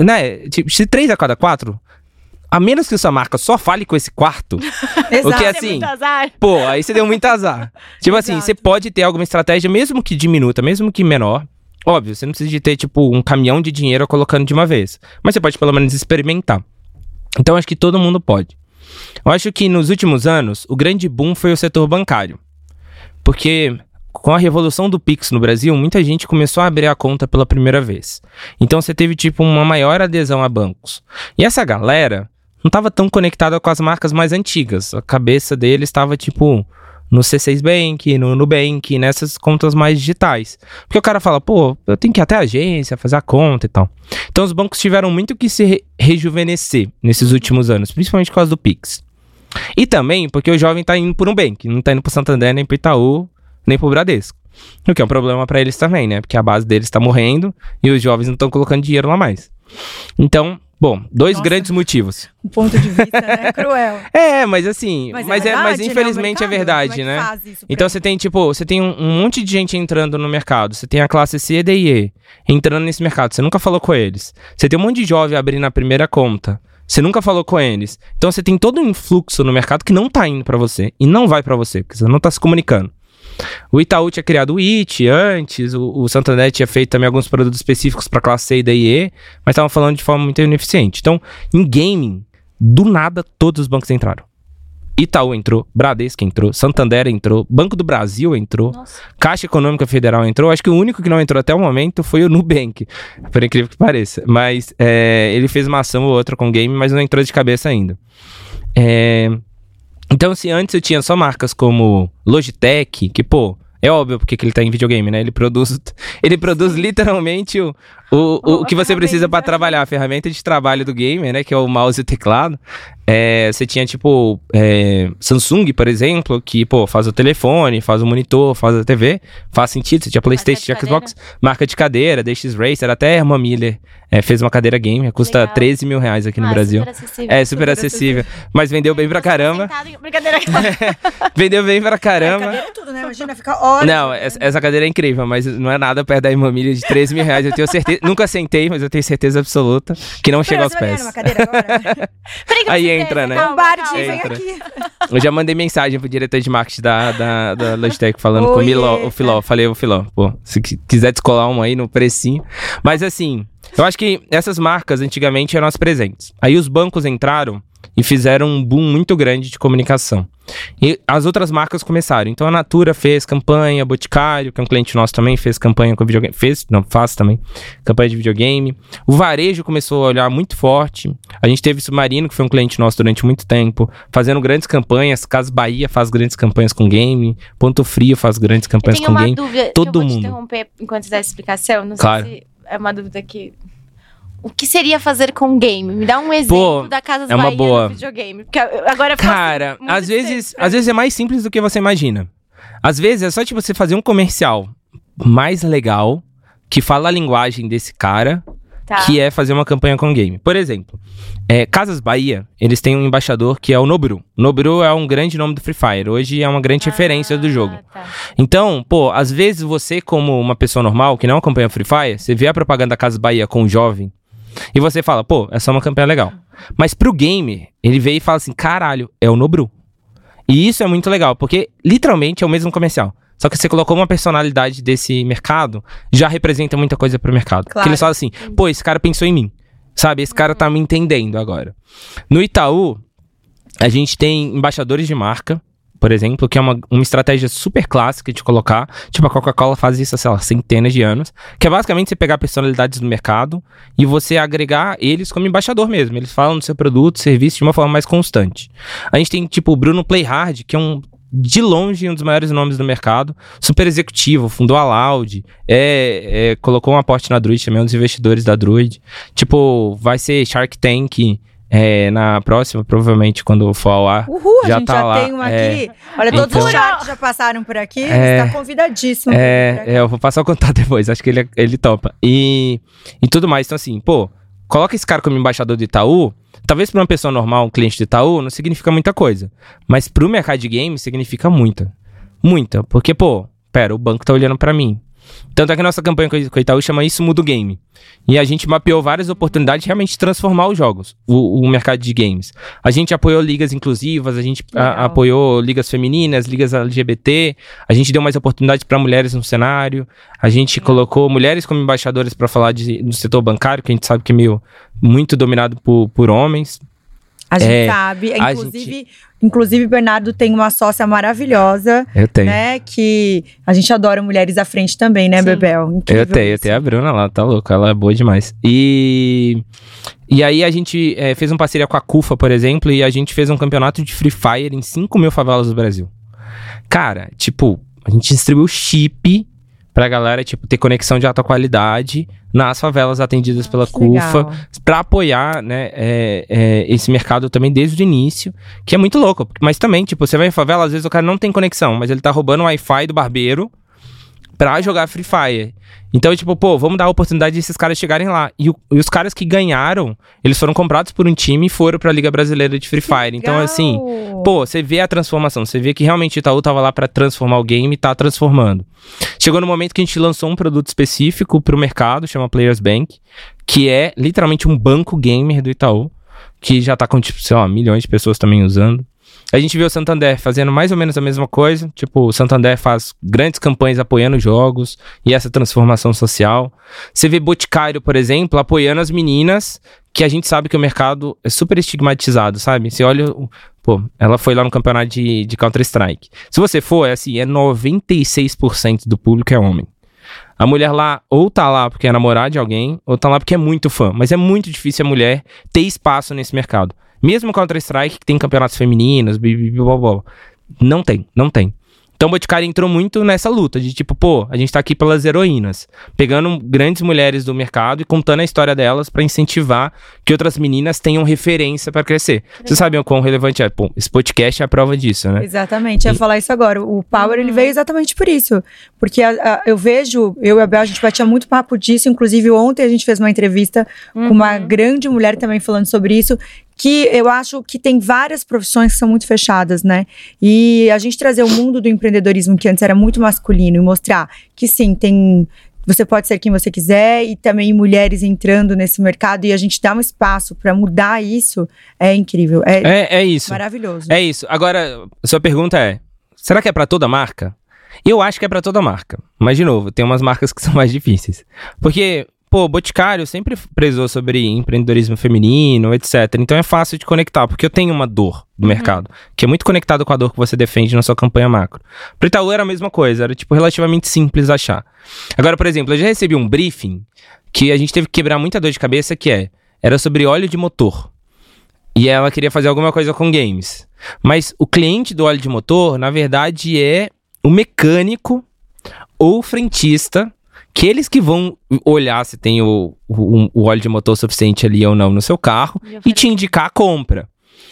C: né, tipo, se 3 a cada 4, a menos que sua marca só fale com esse quarto. Exato. Porque assim. É pô, aí você deu muito azar. tipo Exato. assim, você pode ter alguma estratégia, mesmo que diminuta, mesmo que menor. Óbvio, você não precisa de ter, tipo, um caminhão de dinheiro colocando de uma vez. Mas você pode pelo menos experimentar. Então acho que todo mundo pode. Eu acho que nos últimos anos, o grande boom foi o setor bancário. Porque com a revolução do Pix no Brasil, muita gente começou a abrir a conta pela primeira vez. Então você teve tipo uma maior adesão a bancos. E essa galera não estava tão conectada com as marcas mais antigas. A cabeça deles estava tipo no C6 Bank, no Nubank, nessas contas mais digitais. Porque o cara fala, pô, eu tenho que ir até a agência, fazer a conta e tal. Então os bancos tiveram muito que se rejuvenescer nesses últimos anos, principalmente por causa do Pix. E também porque o jovem tá indo por um bank, não tá indo pro Santander, nem pro Itaú, nem pro Bradesco. O que é um problema para eles também, né? Porque a base deles está morrendo e os jovens não estão colocando dinheiro lá mais. Então, Bom, dois Nossa, grandes motivos.
A: Um ponto de vista, né? Cruel.
C: é, mas assim, mas, mas, é, verdade, mas né? infelizmente né? é verdade, é né? Então você tem, tipo, você tem um, um, monte de gente entrando no mercado. Você tem a classe C, D e E entrando nesse mercado. Você nunca falou com eles. Você tem um monte de jovem abrindo a primeira conta. Você nunca falou com eles. Então você tem todo um influxo no mercado que não tá indo para você e não vai para você, porque você não tá se comunicando. O Itaú tinha criado o IT antes, o, o Santander tinha feito também alguns produtos específicos para classe C e D mas estavam falando de forma muito ineficiente. Então, em gaming, do nada, todos os bancos entraram. Itaú entrou, Bradesco entrou, Santander entrou, Banco do Brasil entrou, Nossa. Caixa Econômica Federal entrou. Acho que o único que não entrou até o momento foi o Nubank, por incrível que pareça. Mas é, ele fez uma ação ou outra com game, mas não entrou de cabeça ainda. É, então, se antes eu tinha só marcas como Logitech, que, pô, é óbvio porque ele tá em videogame, né? Ele produz, ele produz literalmente o, O, o,
A: Uma
C: que você precisa pra
A: ferramenta.
C: trabalhar, a ferramenta de trabalho do gamer, né? Que é o mouse e o teclado. É, você tinha, tipo, é, Samsung, por exemplo, que, pô, faz o telefone, faz o monitor, faz a TV. Faz sentido. Você tinha Playstation,
B: de
C: tinha Xbox, marca de cadeira, DX Racer, até a Irmã Miller é, fez uma cadeira gamer, custa
B: Legal.
C: 13 mil reais aqui no
B: Ah,
C: Brasil.
B: Super acessível.
C: É, super acessível. Mas vendeu bem pra caramba.
B: Brincadeira.
C: Vendeu bem pra
A: É,
C: caramba.
A: cadeira é tudo, né? Imagina, fica horas.
C: Não, essa, essa cadeira é incrível, mas não é nada perto da Irmamilha de 13 mil reais. Eu tenho certeza. Nunca sentei, mas eu tenho certeza absoluta que não chega aos
A: Você vai
C: pés. Aí entra, né?
A: vem aqui.
C: Eu já mandei mensagem pro diretor de marketing da, da, da Logitech falando com o, Miló, o. Filó. Falei, ô Filó, pô, se qui- quiser descolar um aí no precinho. Mas assim, eu acho que essas marcas antigamente eram as presentes. Aí os bancos entraram e fizeram um boom muito grande de comunicação. E as outras marcas começaram. Então a Natura fez campanha, Boticário, que é um cliente nosso também, fez campanha com videogame. Fez, não, faz também, campanha de videogame. O varejo começou a olhar muito forte. A gente teve Submarino, que foi um cliente nosso durante muito tempo, fazendo grandes campanhas. Casa Bahia faz grandes campanhas com game. Ponto Frio faz grandes
B: Eu
C: campanhas
B: tenho
C: com
B: uma
C: game.
B: dúvida.
C: Todo
B: eu vou
C: mundo.
B: te interromper enquanto dá essa explicação. Não
C: Claro.
B: sei se é uma dúvida que. O que seria fazer com game? Me dá um exemplo
C: Pô,
B: da Casa
C: é uma
B: Bahia
C: boa.
B: videogame. Porque agora
C: Cara,
B: assim,
C: às vezes,
B: distante.
C: às vezes é mais simples do que você imagina. Às vezes é só tipo você fazer um comercial mais legal que fala a linguagem desse cara,
B: Tá.
C: que é fazer uma campanha com game. Por exemplo, é, Casas Bahia, eles têm um embaixador que é o Nobru. Nobru é um grande nome do Free Fire. Hoje é uma grande referência do jogo.
B: Ah, tá.
C: Então, pô, às vezes você, como uma pessoa normal que não acompanha Free Fire, você vê a propaganda da Casa Bahia com um jovem e você fala, pô, é só uma campanha legal. Mas pro gamer, ele veio e fala assim, caralho, é o Nobru. E isso é muito legal, porque literalmente é o mesmo comercial. Só que você colocou uma personalidade desse mercado, já representa muita coisa pro mercado.
A: Claro.
C: Porque eles falam assim, pô, esse cara pensou em mim. Sabe, esse cara tá me entendendo agora. No Itaú, a gente tem embaixadores de marca, por exemplo, que é uma, uma estratégia super clássica de colocar. Tipo, a Coca-Cola faz isso há, lá, centenas de anos. Que é basicamente você pegar personalidades do mercado e você agregar eles como embaixador mesmo. Eles falam do seu produto, serviço de uma forma mais constante. A gente tem, tipo, o Bruno Playhard, que é um. De longe, um dos maiores nomes do mercado, super executivo, fundou a Loud, é, é, colocou um aporte na Druid, também um dos investidores da Druid. Tipo, vai ser Shark Tank é, na próxima, provavelmente, quando for ao ar.
A: Uhul, a
C: Já
A: gente
C: tá
A: já
C: lá,
A: tem uma
C: é.
A: aqui. Olha, todos
C: Então-
A: os chats já passaram por aqui.
C: É.
A: Você tá convidadíssimo.
C: É, é, eu vou passar o contato depois, acho que ele, ele topa. E, e tudo mais. Então, assim, pô, coloca esse cara como embaixador do Itaú. Talvez pra uma pessoa normal, um cliente do Itaú, não significa muita coisa. Mas pro mercado de games significa muita. Muita. Porque, pô, pera, o banco tá olhando pra mim. Tanto é que a nossa campanha com o Itaú chama Isso Muda o Game. E a gente mapeou várias oportunidades de realmente transformar os jogos, o, o mercado de games. A gente apoiou ligas inclusivas, a gente a- apoiou ligas femininas, ligas LGBT, a gente deu mais oportunidades para mulheres no cenário, a gente colocou mulheres como embaixadoras para falar de, do setor bancário, que a gente sabe que é meio muito dominado por, por homens.
A: A gente
C: É,
A: sabe. Inclusive, inclusive, Bernardo tem uma sócia maravilhosa,
C: Eu tenho.
A: né? Que a gente adora mulheres à frente também, né,
B: Sim.
A: Bebel? Incrível
C: Eu tenho, eu tenho a Bruna lá, tá louca, ela é boa demais. E, e aí a gente é, fez uma parceria com a CUFA, por exemplo, e a gente fez um campeonato de Free Fire em 5 mil favelas do Brasil. Cara, tipo, a gente distribuiu chip pra galera, tipo, ter conexão de alta qualidade nas favelas atendidas pela
A: Que
C: CUFA, pra apoiar, né, é, é, esse mercado também desde o início, que é muito louco. Mas também, tipo, você vai em favela, às vezes o cara não tem conexão, mas ele tá roubando o Wi-Fi do barbeiro pra jogar Free Fire. Então, tipo, pô, vamos dar a oportunidade desses caras chegarem lá. E, o- e os caras que ganharam, eles foram comprados por um time e foram pra Liga Brasileira de Free Fire. Então, assim, Pô, você vê a transformação, você vê que realmente o Itaú tava lá pra transformar o game e tá transformando. Chegou no momento que a gente lançou um produto específico pro mercado, chama Players Bank, que é literalmente um banco gamer do Itaú, que já tá com, tipo, sei lá, milhões de pessoas também usando. A gente vê o Santander fazendo mais ou menos a mesma coisa. Tipo, o Santander faz grandes campanhas apoiando jogos e essa transformação social. Você vê Boticário, por exemplo, apoiando as meninas, que a gente sabe que o mercado é super estigmatizado, sabe? Você olha, pô, ela foi lá no campeonato de, de Counter-Strike. Se você for, é assim, é 96% do público é homem. A mulher lá, ou tá lá porque é namorada de alguém, ou tá lá porque é muito fã. Mas é muito difícil a mulher ter espaço nesse mercado. Mesmo Counter-Strike, que tem campeonatos femininos, blá, blá, blá. não tem, não tem. Então, o Boticário entrou muito nessa luta de tipo, pô, a gente tá aqui pelas heroínas, pegando grandes mulheres do mercado e contando a história delas pra incentivar que outras meninas tenham referência pra crescer. Vocês sabem o quão relevante é? Pô, esse podcast é a prova disso, né?
A: Exatamente, eu ia
C: E-
A: falar isso agora. O Power, ele
B: Uhum.
A: veio exatamente por isso. Porque a- a- eu vejo, eu e a Bel, a gente batia muito papo disso. Inclusive, ontem a gente fez uma entrevista com uma
B: Uhum.
A: grande mulher também falando sobre isso. Que eu acho que tem várias profissões que são muito fechadas, né? E a gente trazer o mundo do empreendedorismo, que antes era muito masculino, e mostrar que sim, tem. Você pode ser quem você quiser, e também mulheres entrando nesse mercado, e a gente dá um espaço para mudar isso, é incrível. É,
C: É, é isso.
A: maravilhoso.
C: É isso. Agora, sua pergunta é: será que é pra toda marca? Eu acho que é pra toda marca. Mas, de novo, tem umas marcas que são mais difíceis. Porque, pô, Boticário sempre prezou sobre empreendedorismo feminino, etc. Então é fácil de conectar, porque eu tenho uma dor do mercado, que é muito conectado com a dor que você defende na sua campanha macro. Pro Itaú era a mesma coisa, era, tipo, relativamente simples achar. Agora, por exemplo, eu já recebi um briefing que a gente teve que quebrar muita dor de cabeça, que é, era sobre óleo de motor. E ela queria fazer alguma coisa com games. Mas o cliente do óleo de motor, na verdade, é o mecânico ou frentista, que eles que vão olhar se tem o, o, o óleo de motor suficiente ali ou não no seu carro e te indicar a compra.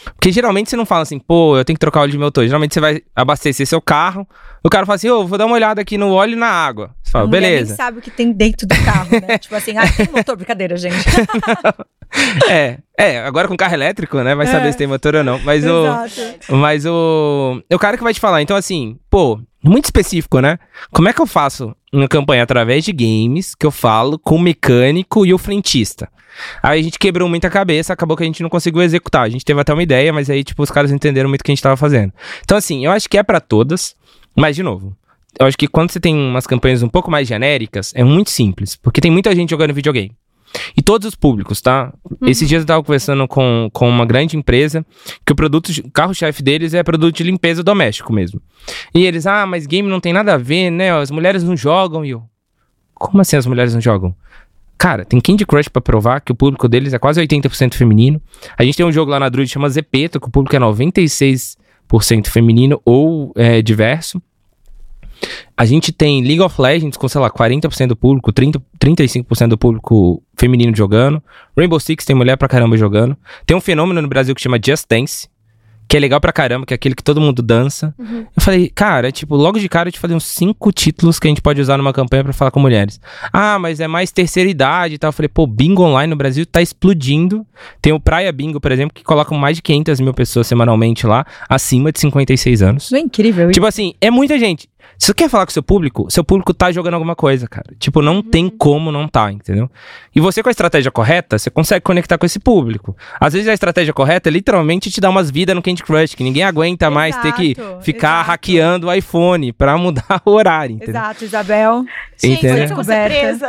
C: Porque geralmente você não fala assim, pô, eu tenho que trocar o óleo de motor. Geralmente você vai abastecer seu carro, o cara fala assim, ô, vou dar uma olhada aqui no óleo e na água. Você fala, beleza.
A: nem sabe o que tem dentro do carro, né? tipo assim, ah, tem motor, brincadeira, gente.
C: É, é, agora com carro elétrico, né? Vai saber
A: É.
C: se tem motor ou não. Mas o. Mas o. É o cara que vai te falar. Então, assim, pô, muito específico, né? Como é que eu faço uma campanha através de games que eu falo com o mecânico e o frentista? Aí a gente quebrou muita cabeça, acabou que a gente não conseguiu executar. A gente teve até uma ideia, mas aí, tipo, os caras entenderam muito o que a gente tava fazendo. Então, assim, eu acho que é pra todas, mas, de novo. Eu acho que quando você tem umas campanhas um pouco mais genéricas, é muito simples. Porque tem muita gente jogando videogame. E todos os públicos, tá? Esses dias eu tava conversando com, com uma grande empresa que o produto, carro-chefe deles é produto de limpeza doméstico mesmo. E eles, ah, mas game não tem nada a ver, né? As mulheres não jogam. E eu, como assim as mulheres não jogam? Cara, tem Candy Crush pra provar que o público deles é quase 80% feminino. A gente tem um jogo lá na Druid que chama Zepeto, que o público é 96% feminino ou é, diverso. A gente tem League of Legends com, sei lá, 40% do público, 30, 35% do público feminino jogando. Rainbow Six tem mulher pra caramba jogando. Tem um fenômeno no Brasil que chama Just Dance, que é legal pra caramba, que é aquele que todo mundo dança. Eu falei, cara, tipo, logo de cara eu te falei uns cinco títulos que a gente pode usar numa campanha pra falar com mulheres. Ah, mas é mais terceira idade e tal. Eu falei, pô, bingo online no Brasil tá explodindo. Tem o Praia Bingo, por exemplo, que coloca mais de 500 mil pessoas semanalmente lá, acima de 56 anos.
A: Isso é incrível.
C: Tipo assim, é muita gente. Se você quer falar com seu público, seu público tá jogando alguma coisa, cara. Tipo, não tem como não tá, entendeu? E você com a estratégia correta, você consegue conectar com esse público. Às vezes a estratégia correta é literalmente te dar umas vidas no Candy Crush, que ninguém aguenta mais ter que
A: Exato,
C: ficar
A: exato.
C: hackeando o iPhone pra mudar o horário, entendeu?
A: Exato, Isabel.
B: Gente,
C: Entendeu?
B: eu vou ser presa.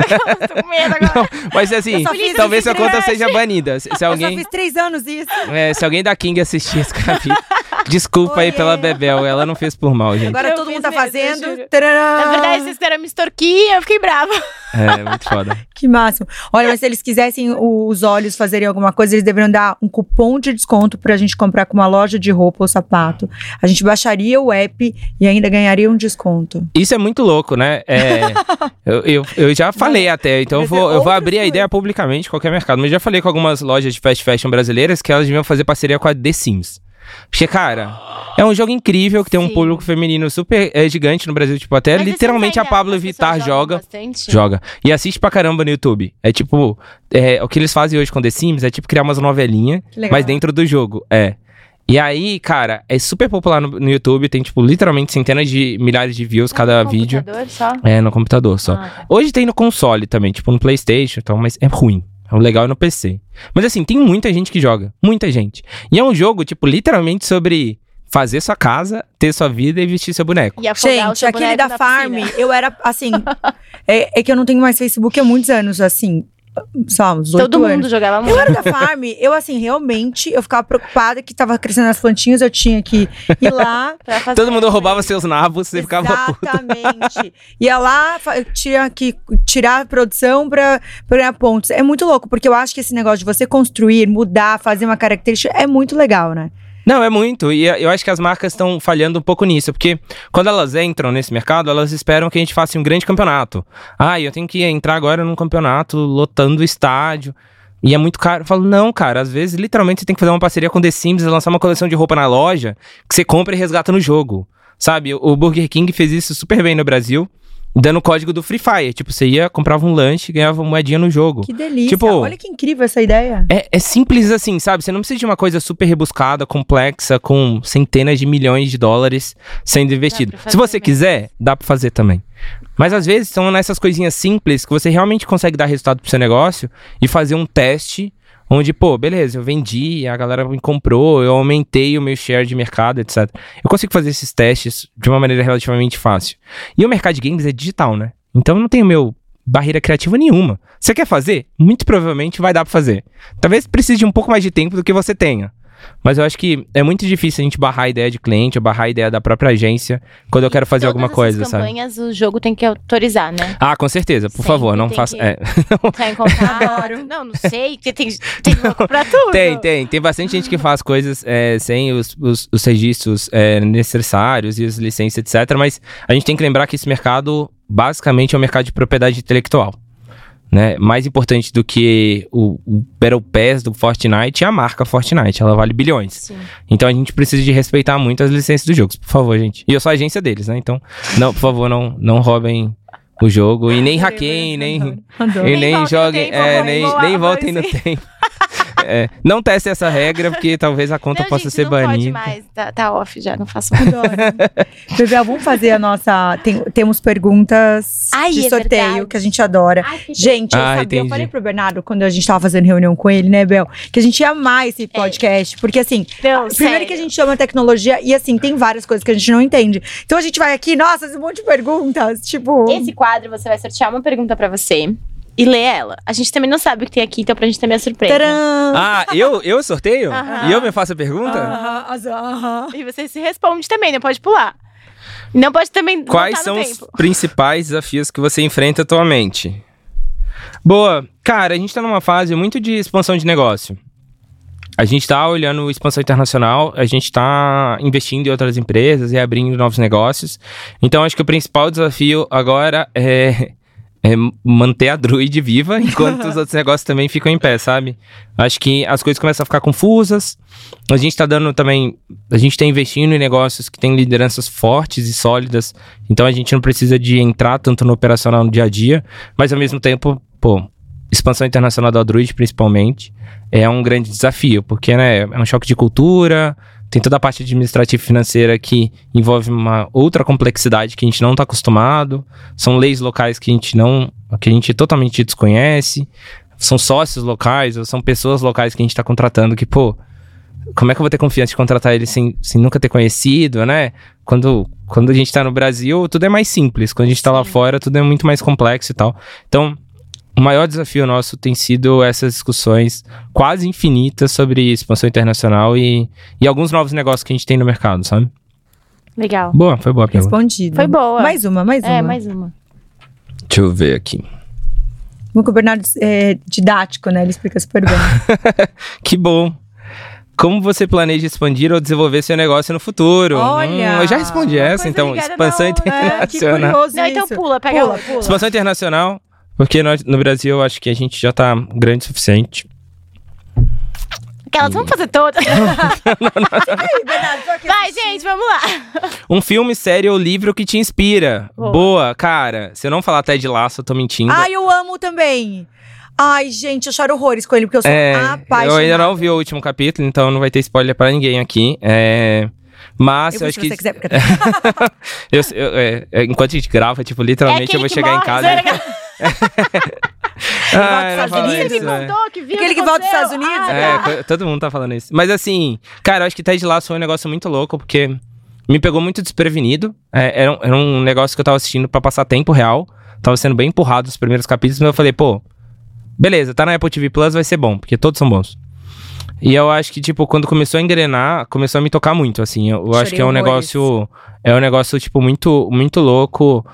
B: Tô com medo agora.
C: Mas assim,
A: Eu
C: talvez sua conta seja banida. Se, se
A: Eu só
C: alguém,
A: fiz três anos isso.
C: é, se alguém da King assistir esse capítulo, desculpa aí pela Bebel, ela não fez por mal, gente.
A: Agora
B: Eu
A: todo
B: fiz
A: mundo tá
B: mesmo,
A: fazendo. Tcharam!
B: Na verdade, vocês quiseram me extorquir, eu fiquei brava.
C: É, muito foda.
A: Que máximo. Olha, mas se eles quisessem os olhos fazerem alguma coisa, eles deveriam dar um cupom de desconto pra gente comprar com uma loja de roupa ou sapato. A gente baixaria o app e ainda ganharia um desconto.
C: Isso é muito louco, né? É, eu, eu, eu já falei até, então eu
A: Mas é
C: vou, eu vou abrir a ideia publicamente em qualquer mercado. Mas já falei com algumas lojas de fast fashion brasileiras que elas deviam fazer parceria com a The Sims. Porque, cara, é um jogo incrível que tem um
B: Sim.
C: público feminino super é, gigante no Brasil. Tipo, até
B: Mas
C: literalmente a Pablo Vittar joga. Joga. E assiste pra caramba no YouTube. É tipo. é, o que eles fazem hoje com The Sims é tipo criar umas novelinhas, mas dentro do jogo. É. E aí, cara, é super popular no, no YouTube. Tem, tipo, literalmente centenas de milhares de views cada
B: No
C: vídeo.
B: computador só?
C: É, no computador só.
B: Ah, tá.
C: Hoje tem no console também, tipo no PlayStation e tal, mas é ruim. O legal é no PC. Mas assim, tem muita gente que joga. Muita gente. E é um jogo, tipo, literalmente sobre fazer sua casa, ter sua vida e vestir seu boneco.
B: E
A: Gente,
B: seu
A: aquele
B: boneco
A: da Farm,
B: piscina.
A: eu era assim. é, é que eu não tenho mais Facebook há muitos anos, assim. Sei lá, uns
B: Todo mundo
A: anos.
B: jogava muito.
A: Eu era da Farm, eu assim, realmente, eu ficava preocupada que tava crescendo as plantinhas, eu tinha que ir lá.
B: pra fazer
C: Todo mundo roubava seus nabos, você ficava puto.
A: Exatamente. Ia lá, tinha que tirar a produção pra, pra ganhar pontos. É muito louco, porque eu acho que esse negócio de você construir, mudar, fazer uma característica é muito legal, né?
C: Não, é muito. E eu acho que as marcas estão falhando um pouco nisso, porque quando elas entram nesse mercado, elas esperam que a gente faça um grande campeonato. Ah, eu tenho que entrar agora num campeonato lotando o estádio. E é muito caro. Eu falo, não, cara, às vezes, literalmente, você tem que fazer uma parceria com The Sims e lançar uma coleção de roupa na loja que você compra e resgata no jogo. Sabe? O Burger King fez isso super bem no Brasil dando o código do Free Fire. Tipo, você ia, comprava um lanche e ganhava moedinha no jogo.
A: Que delícia.
C: Tipo,
A: Olha que incrível essa ideia.
C: É, é simples assim, sabe? Você não precisa de uma coisa super rebuscada, complexa, com centenas de milhões de dólares sendo investido. Se você
B: mesmo.
C: quiser, dá pra fazer também. Mas às vezes são nessas coisinhas simples que você realmente consegue dar resultado pro seu negócio e fazer um teste onde, pô, beleza, eu vendi, a galera me comprou, eu aumentei o meu share de mercado, etc. Eu consigo fazer esses testes de uma maneira relativamente fácil. E o mercado de games é digital, né? Então não tem o meu barreira criativa nenhuma. Você quer fazer? Muito provavelmente vai dar pra fazer. Talvez precise de um pouco mais de tempo do que você tenha. Mas eu acho que é muito difícil a gente barrar a ideia de cliente ou barrar a ideia da própria agência quando eu quero fazer
B: Todas
C: alguma
B: essas
C: coisa, sabe?
B: campanhas, o jogo tem que autorizar, né?
C: Ah, com certeza, por
B: Sempre
C: favor, não faça.
B: que-
C: é.
B: Entrar em contato.
A: Adoro.
B: Não, não sei. Tem, tem, tem louco pra tudo.
C: Tem, tem. Tem bastante gente que faz coisas é, sem os, os, os registros é, necessários e as licenças, etc. Mas a gente tem que lembrar que esse mercado, basicamente, é um mercado de propriedade intelectual. Né? Mais importante do que o, o Battle Pass do Fortnite é a marca Fortnite. Ela vale bilhões.
B: Sim.
C: Então a gente precisa de respeitar muito as licenças dos jogos, por favor, gente. E eu sou a agência deles, né? Então, não, por favor, não, não roubem o jogo e nem hackeiem, nem, e
B: Nem
C: nem joguem, é, nem, nem voltem no tempo. É, não teste essa regra, porque talvez a conta
B: Não,
C: possa
B: gente,
C: ser
B: não pode
C: banida.
B: mais. Tá, tá off já, não faço mais.
A: Adoro. Bebel, vamos fazer a nossa. tem- temos perguntas
B: Ai,
A: de
B: é
A: sorteio
B: verdade.
A: que a gente adora.
B: Ai,
A: Gente, eu
C: Ah,
A: sabia, eu falei pro Bernardo quando a gente tava fazendo reunião com ele, né, Bel? Que a gente ia amar esse podcast. Porque assim,
B: Não,
A: primeiro
B: sério.
A: que a gente chama tecnologia e assim, tem várias coisas que a gente não entende. Então a gente vai aqui, nossa, esse monte de perguntas. Tipo.
B: Esse quadro, você vai sortear uma pergunta pra você e ler ela. A gente também não sabe o que tem aqui, então pra gente também é surpresa.
A: Tcharam!
C: Ah, eu, eu sorteio?
B: Aham.
C: E eu me faço a pergunta?
A: Aham, aham.
B: E você se responde também, não pode pular. Não pode também
C: Quais
B: voltar
C: são
B: no
C: os
B: tempo.
C: principais desafios que você enfrenta atualmente? Boa. Cara, a gente tá numa fase muito de expansão de negócio. A gente tá olhando expansão internacional, a gente tá investindo em outras empresas e abrindo novos negócios. Então, acho que o principal desafio agora é, é manter a Druid viva enquanto os outros negócios também ficam em pé, sabe? Acho que as coisas começam a ficar confusas. A gente tá dando também. A gente tá investindo em negócios que têm lideranças fortes e sólidas. Então a gente não precisa de entrar tanto no operacional no dia a dia. Mas ao mesmo tempo, pô, expansão internacional da Druid, principalmente, é um grande desafio, porque né, é um choque de cultura. Tem toda a parte administrativa e financeira que envolve uma outra complexidade que a gente não está acostumado. São leis locais que a gente não. que a gente totalmente desconhece. São sócios locais, ou são pessoas locais que a gente está contratando que, pô, como é que eu vou ter confiança de contratar ele sem, sem nunca ter conhecido, né? Quando, quando a gente tá no Brasil, tudo é mais simples. Quando a gente tá lá fora, tudo é muito mais complexo e tal. Então, o maior desafio nosso tem sido essas discussões quase infinitas sobre expansão internacional e, e alguns novos negócios que a gente tem no mercado, sabe?
B: Legal.
C: Boa, foi boa a pergunta.
A: Respondido.
B: Foi boa.
A: Mais uma, mais uma.
B: É, mais uma.
C: Deixa eu ver aqui.
A: O Bernardo é didático, né? Ele explica super bem.
C: Que bom. Como você planeja expandir ou desenvolver seu negócio no futuro?
A: Olha,
C: Hum, eu já respondi essa, então. Expansão
B: na outra.
A: É, que
C: internacional.
A: curioso
B: Não, então pula, pega
A: Pula, pula.
C: Expansão internacional, porque nós, no Brasil eu acho que a gente já tá grande o suficiente.
B: Aquelas, vamos fazer todas. Vai, gente, vamos lá.
C: Um filme, série ou livro que te inspira.
B: Boa.
C: Boa, cara. Se eu não falar Ted Laço, eu tô mentindo.
A: Ai, eu amo também. Ai, gente, eu choro horrores com ele, porque eu sou
C: É,
A: apaixonada.
C: eu ainda não vi o último capítulo, então não vai ter spoiler pra ninguém aqui. É, mas
A: Eu
C: eu, acho
A: se
C: que.
A: você quiser, porque...
C: eu- eu- é, é, enquanto a gente grava, tipo, literalmente eu vou chegar em
B: morre,
C: casa.
B: Zé.
C: Ah,
A: Estados Unidos?
B: Ele
C: é.
B: contou que viu
A: Aquele que volta dos. Estados Unidos?
B: Ah,
C: É, co- todo mundo tá falando isso. Mas assim, cara, eu acho que Ted Lasso foi um negócio muito louco, porque me pegou muito desprevenido. É, era, um, era um negócio que eu tava assistindo pra passar tempo real. Tava sendo bem empurrado os primeiros capítulos, mas eu falei, pô, beleza, tá na Apple TV Plus, vai ser bom, porque todos são bons. E eu acho que, tipo, quando começou a engrenar, começou a me tocar muito, assim. Eu, eu acho que é um negócio. É um negócio, tipo, muito, muito louco.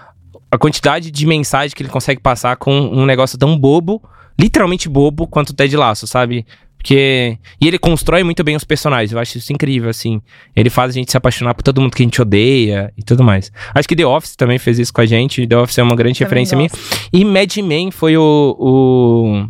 C: A quantidade de mensagem que ele consegue passar com um negócio tão bobo, literalmente bobo, quanto o Ted Lasso, sabe? Porque. E ele constrói muito bem os personagens. Eu acho isso incrível, assim. Ele faz a gente se apaixonar por todo mundo que a gente odeia e tudo mais. Acho que The Office também fez isso com a gente. The Office é uma grande
A: Também
C: referência minha.
A: gosto.
C: E Mad Men foi o,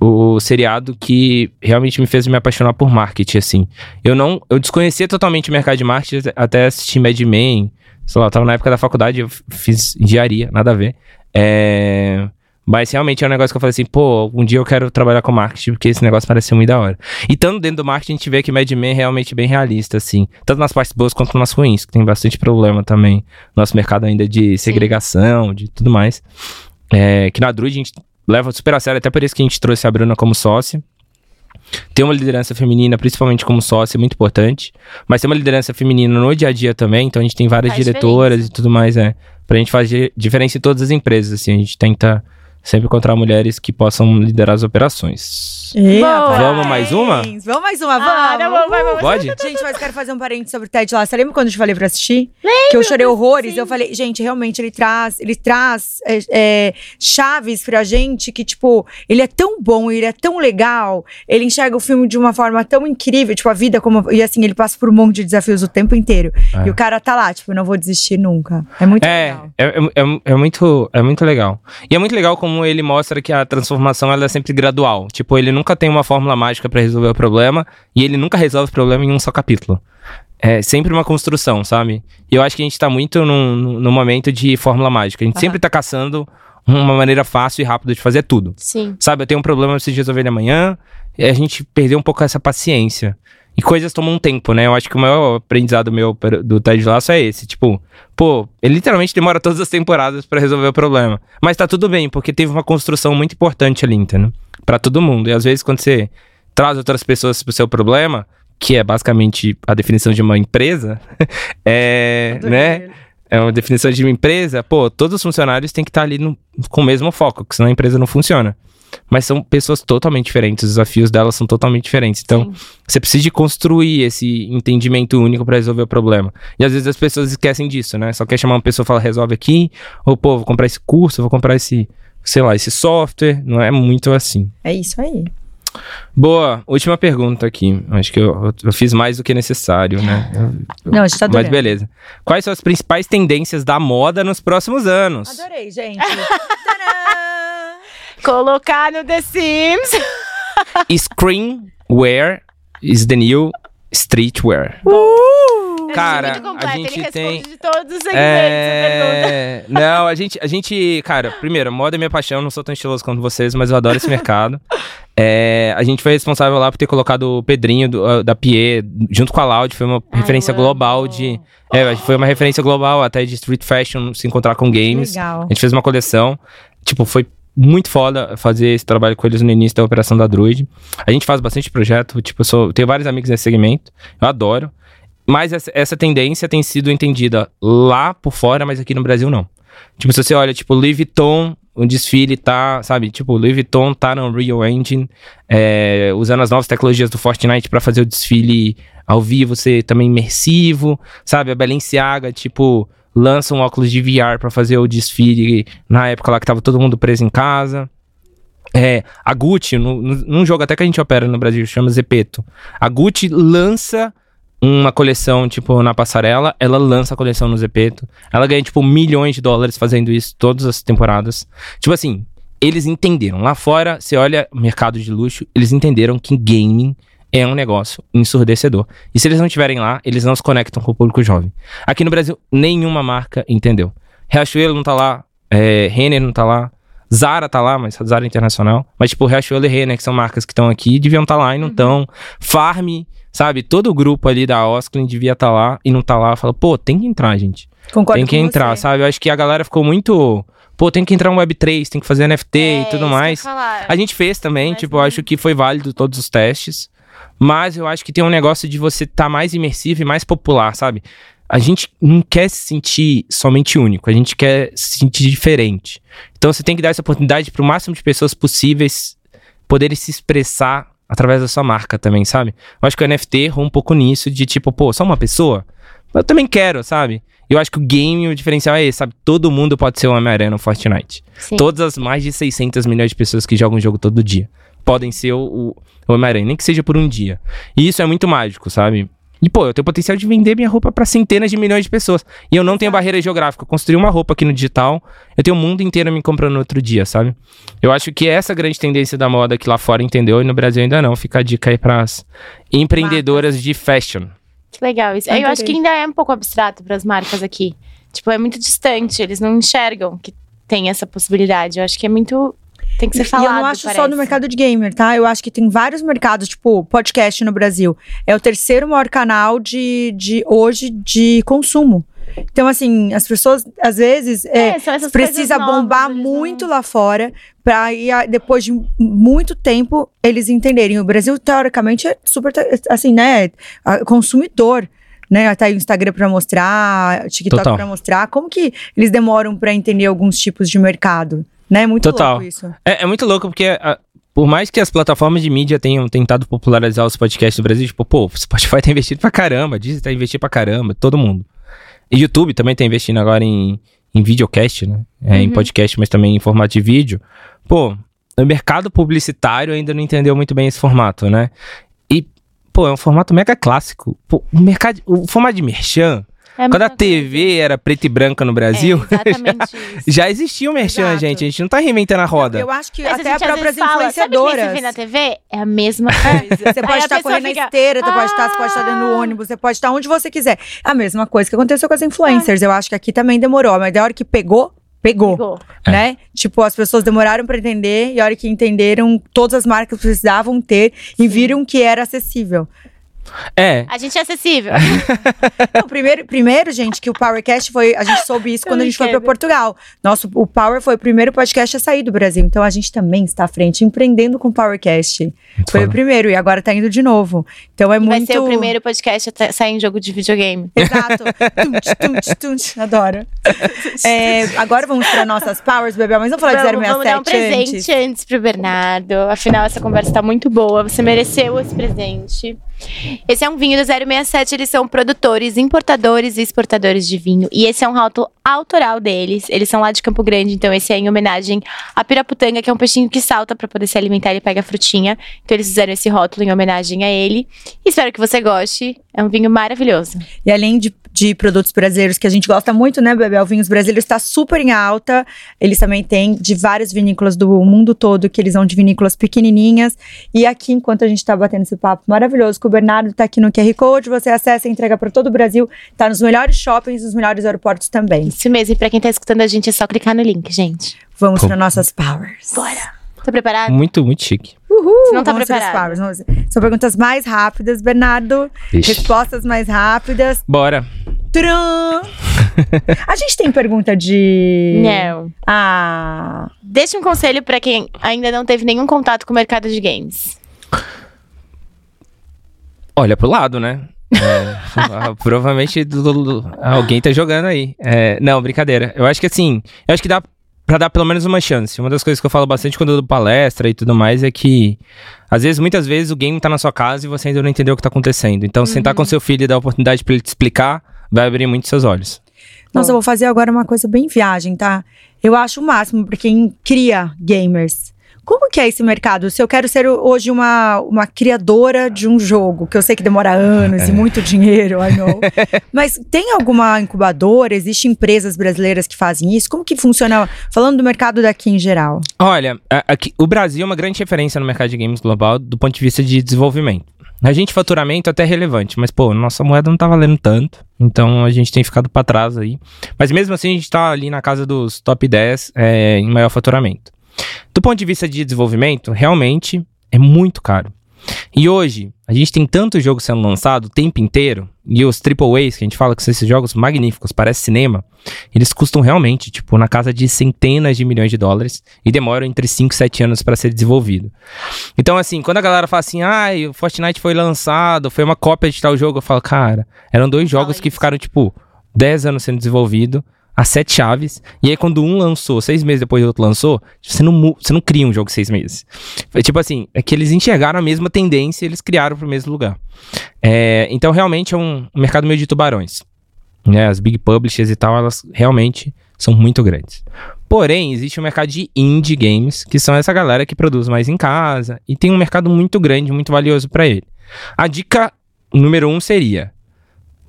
C: o, o seriado que realmente me fez me apaixonar por marketing, assim. Eu não. Eu desconhecia totalmente o mercado de marketing até assistir Mad Men. Sei lá, eu tava na época da faculdade, eu fiz engenharia, nada a ver. É. Mas realmente é um negócio que eu falei assim, pô, um dia eu quero trabalhar com marketing, porque esse negócio parece ser muito da hora. E estando dentro do marketing, a gente vê que Mad Men é realmente bem realista, assim. Tanto nas partes boas quanto nas ruins, que tem bastante problema também. Nosso mercado ainda de segregação, de tudo mais. É, que na Druid a gente leva super a sério, até por isso que a gente trouxe a Bruna como sócia. Ter uma liderança feminina, principalmente como sócia, é muito importante. Mas ter uma liderança feminina no dia a dia também, então a gente tem várias
B: Faz
C: diretoras
B: diferença.
C: e tudo mais, é. Pra gente fazer diferença em todas as empresas, assim. A gente tenta sempre encontrar mulheres que possam liderar as operações.
B: Boa.
A: rapaz.
C: Vamos mais uma?
A: Vamos mais uma, vamos.
B: Ah, não, vamos, vamos.
C: Pode?
A: Gente, mas quero fazer um parênteses sobre o Ted lá. Você lembra quando eu te falei pra assistir? que eu chorei horrores.
B: sim.
A: Eu falei, gente, realmente ele traz, ele traz é, é, chaves pra gente que, tipo, ele é tão bom, ele é tão legal, ele enxerga o filme de uma forma tão incrível, tipo, a vida como. E assim, ele passa por um monte de desafios o tempo inteiro.
C: É.
A: E o cara tá lá, tipo, não vou desistir nunca. É muito
C: É,
A: legal.
C: é, é- é muito, é muito legal. E é muito legal como ele mostra que a transformação ela é sempre gradual. Tipo, ele nunca tem uma fórmula mágica pra resolver o problema e ele nunca resolve o problema em um só capítulo. É sempre uma construção, sabe? E eu acho que a gente tá muito num, num- momento de fórmula mágica. A gente
A: Aham.
C: sempre tá caçando uma maneira fácil e rápida de fazer tudo.
B: Sim.
C: Sabe, eu tenho um problema, eu preciso resolver ele amanhã. E a gente perdeu um pouco essa paciência. E coisas tomam um tempo, né? Eu acho que o maior aprendizado meu do Ted Lasso é esse. Tipo, pô, ele literalmente demora todas as temporadas pra resolver o problema. Mas tá tudo bem, porque teve uma construção muito importante ali, entendeu? Pra todo mundo. E às vezes quando você traz outras pessoas pro seu problema, que é basicamente a definição de uma empresa, é, né? É uma definição de uma empresa, pô, todos os funcionários têm que estar ali no- com o mesmo foco, porque senão a empresa não funciona. Mas são pessoas totalmente diferentes, os desafios delas são totalmente diferentes. Então,
B: Sim.
C: você precisa de construir esse entendimento único para resolver o problema. E às vezes as pessoas esquecem disso, né? Só quer chamar uma pessoa e falar, resolve aqui, ou pô, vou comprar esse curso, vou comprar esse, sei lá, esse software. Não é muito assim.
A: É isso aí.
C: Boa, última pergunta aqui. Acho que eu, eu fiz mais do que necessário, né? Eu-
A: Não, a gente tá
C: Mas beleza. Quais são as principais tendências da moda nos próximos anos?
A: Adorei, gente.
B: Colocar no The Sims.
C: Screenwear is the new streetwear.
A: Uh!
C: Cara,
B: muito completo,
C: a gente
B: ele
C: tem-
B: de todos os a.
C: É... Não, a gente, a gente, cara, primeiro, moda é minha paixão, não sou tão estiloso quanto vocês, mas eu adoro esse mercado. É, a gente foi responsável lá por ter colocado o Pedrinho do- ah, da Pie junto com a Loud, foi uma
B: Ai,
C: referência global de. É, foi uma referência global até de street fashion se encontrar com games.
A: Legal.
C: A gente fez uma coleção. Tipo, foi muito foda fazer esse trabalho com eles no início da operação da Druid. A gente faz bastante projeto. Tipo, eu sou, tenho vários amigos nesse segmento. Eu adoro. Mas essa, essa tendência tem sido entendida lá por fora, mas aqui no Brasil não. Tipo, se você olha, tipo, Louis Vuitton, o desfile tá, sabe? Tipo, Louis Vuitton tá no Unreal Engine, é, usando as novas tecnologias do Fortnite pra fazer o desfile ao vivo ser também imersivo, sabe? A Balenciaga, tipo, lança um óculos de VR pra fazer o desfile na época lá que tava todo mundo preso em casa. É, a Gucci, no- no- num jogo até que a gente opera no Brasil, chama Zepeto. A Gucci lança uma coleção, tipo, na passarela, ela lança a coleção no Zepeto. Ela ganha, tipo, milhões de dólares fazendo isso todas as temporadas. Tipo assim, eles entenderam. Lá fora, você olha mercado de luxo, eles entenderam que gaming é um negócio ensurdecedor. E se eles não estiverem lá, eles não se conectam com o público jovem. Aqui no Brasil, nenhuma marca entendeu. Riachuelo não tá lá, é, Renner não tá lá, Zara tá lá, mas Zara é internacional. Mas, tipo, Riachuelo e Renner, que são marcas que estão aqui, deviam estar lá e não estão. Farm, sabe? Todo o grupo ali da Osklin devia estar lá e não tá lá. Fala, pô, tem que entrar, gente.
A: Concordo
C: tem que
A: com
C: entrar,
A: você.
C: sabe? Eu acho que a galera ficou muito. Pô, tem que entrar um Web3, tem que fazer NFT
B: É,
C: e tudo mais.
B: falar.
C: A gente fez também,
B: Mas
C: tipo, eu acho que foi válido todos os testes. Mas eu acho que tem um negócio de você estar mais imersivo e mais popular, sabe? A gente não quer se sentir somente único, a gente quer se sentir diferente. Então você tem que dar essa oportunidade para o máximo de pessoas possíveis poderem se expressar através da sua marca também, sabe? Eu acho que o NFT errou um pouco nisso, de tipo, pô, só uma pessoa? Eu também quero, sabe? Eu acho que o game, o diferencial é esse, sabe? Todo mundo pode ser um Homem-Aranha no Fortnite.
B: Sim.
C: Todas as mais de 600 milhões de pessoas que jogam o jogo todo dia. Podem ser o, o, Homem-Aranha, nem que seja por um dia. E isso é muito mágico, sabe? E, pô, eu tenho potencial de vender minha roupa para centenas de milhões de pessoas. E eu não tenho barreira geográfica. Eu construí uma roupa aqui no digital, eu tenho o mundo inteiro me comprando no outro dia, sabe? Eu acho que essa é a grande tendência da moda que lá fora entendeu e no Brasil ainda não. Fica a dica aí pras empreendedoras de fashion.
B: Que legal isso.
A: Adorei.
B: Eu acho que ainda é um pouco abstrato para as marcas aqui. Tipo, é muito distante, eles não enxergam que tem essa possibilidade. Eu acho que é muito. Tem que ser falado.
A: e eu não acho só
B: parece.
A: no mercado de gamer, tá? Eu acho que tem vários mercados, tipo, podcast no Brasil. É o terceiro maior canal de, de hoje de consumo. Então, assim, as pessoas, às vezes, é,
B: É,
A: precisa
B: novas,
A: bombar
B: não-
A: muito lá fora pra ir, a- depois de muito tempo, eles entenderem. O Brasil, teoricamente, é super, assim, né, consumidor. Né, tá aí o Instagram pra mostrar, TikTok pra mostrar. Como que eles demoram pra entender alguns tipos de mercado? Né? Muito
C: Total.
A: louco isso.
C: É, é muito louco porque, ah, por mais que as plataformas de mídia tenham tentado popularizar os podcasts do Brasil, tipo, pô, o Spotify tá investindo pra caramba, Disney tá investindo pra caramba, todo mundo. E YouTube também tá investindo agora em, em videocast, né? É, Em
B: Uhum.
C: podcast, mas também em formato de vídeo. Pô, o mercado publicitário ainda não entendeu muito bem esse formato, né? E, pô, é um formato mega clássico. Pô, o mercado, o formato de merchan,
B: É
C: quando a TV era preta e branca no Brasil,
B: coisa. É, isso.
C: já existia o merchan,
A: Exato.
C: gente. A gente não tá reinventando a roda.
A: Eu acho que
B: Mas a
A: até próprias
B: vezes fala, Sabe que vê na TV? É a mesma coisa.
A: Você pode
B: a
A: estar correndo
B: fica,
A: na esteira, você pode estar, você pode estar dentro do
B: "Ah".
A: ônibus, você pode estar onde você quiser. A mesma coisa que aconteceu com as influencers. Eu acho que aqui também demorou, mas da hora que pegou, pegou.
B: Pegou.
C: É.
A: Né? Tipo, as pessoas demoraram pra entender e a hora que entenderam, todas as marcas precisavam ter e viram que era acessível.
C: É,
B: A gente é acessível.
A: Não, primeiro, primeiro, gente, que o Powercast foi. A gente soube isso quando a gente foi pra
B: brincando.
A: Portugal. Nosso, o Power foi o primeiro podcast a sair do Brasil. Então a gente também está à frente, empreendendo com o Powercast.
C: muito
A: Foi o
C: foda.
A: primeiro e agora tá indo de novo. Então é
B: E vai
A: muito.
B: ser o primeiro podcast a sair em jogo de videogame.
A: Exato. Tunch, tunch, tunch. Adoro. É, agora vamos para nossas powers, Bebel, mas vamos falar
B: Vamos,
A: de
B: vamos dar um
A: 067
B: presente
A: antes.
B: antes. pro Bernardo. Afinal, essa conversa tá muito boa. Você mereceu esse presente. Esse é um vinho do 067. Eles são produtores, importadores e exportadores de vinho. E esse é um rótulo autoral deles. Eles são lá de Campo Grande, então esse é em homenagem à piraputanga, que é um peixinho que salta pra poder se alimentar. Ele pega frutinha. Então eles fizeram esse rótulo em homenagem a ele. Espero que você goste. É um vinho maravilhoso.
A: E além de, de produtos brasileiros que a gente gosta muito, né, Bebel? Vinhos brasileiros está super em alta. Eles também têm de várias vinícolas do mundo todo, que eles são de vinícolas pequenininhas. E aqui, enquanto a gente tá batendo esse papo maravilhoso, que o Bernardo tá aqui no QR Code, você acessa e entrega para todo o Brasil. Tá nos melhores shoppings, nos melhores aeroportos também.
B: Isso mesmo. E pra quem tá escutando a gente, é só clicar no link, gente.
A: Vamos
C: Pô.
A: para nossas powers.
B: Bora. Tá preparado?
C: Muito, muito chique.
A: Uhul!
B: Você não tá
A: vamos para as
B: preparado.
A: powers. Vamos- São perguntas mais rápidas, Bernardo.
C: Ixi.
A: Respostas mais rápidas.
C: Bora.
A: Tcharam! a gente tem pergunta de.
B: Não.
A: Ah.
B: Deixa um conselho pra quem ainda não teve nenhum contato com o mercado de games.
C: Olha pro lado, né? É, ah, provavelmente alguém tá jogando aí. É, não, brincadeira. Eu acho que assim, eu acho que dá pra dar pelo menos uma chance. Uma das coisas que eu falo bastante quando eu dou palestra e tudo mais é que, às vezes, muitas vezes o game tá na sua casa e você ainda não entendeu o que tá acontecendo. Então, sentar com seu filho e dar a oportunidade pra ele te explicar, vai abrir muito seus olhos.
A: Nossa, eu vou fazer agora uma coisa bem viagem, tá? Eu acho o máximo pra quem cria gamers. Como que é esse mercado? Se eu quero ser hoje uma, uma criadora de um jogo, que eu sei que demora anos e muito dinheiro, I know. Mas tem alguma incubadora? Existem empresas brasileiras que fazem isso? Como que funciona? Falando do mercado daqui em geral.
C: Olha, aqui, o Brasil é uma grande referência no mercado de games global do ponto de vista de desenvolvimento. A gente, faturamento é até relevante, mas, pô, nossa moeda não tá valendo tanto, então a gente tem ficado pra trás aí. Mas mesmo assim, a gente tá ali na casa dos top 10 é, em maior faturamento. Do ponto de vista de desenvolvimento, realmente é muito caro. E hoje, a gente tem tanto jogo sendo lançado o tempo inteiro, e os AAAs, que a gente fala que são esses jogos magníficos, parece cinema, eles custam realmente, tipo, na casa de centenas de milhões de dólares e demoram entre 5 e 7 anos para ser desenvolvido. Então, assim, quando a galera fala assim, ai, o Fortnite foi lançado, foi uma cópia de tal jogo, eu falo, cara, eram dois jogos que ficaram, tipo, 10 anos sendo desenvolvido, a sete chaves, e aí quando um lançou, seis meses depois o outro lançou, você não, você não cria um jogo seis meses. É tipo assim, é que eles enxergaram a mesma tendência e eles criaram pro mesmo lugar. É, então, realmente é um mercado meio de tubarões. Né? As big publishers e tal, elas realmente são muito grandes. Porém, existe um mercado de indie games, que são essa galera que produz mais em casa e tem um mercado muito grande, muito valioso para ele. A dica número um seria: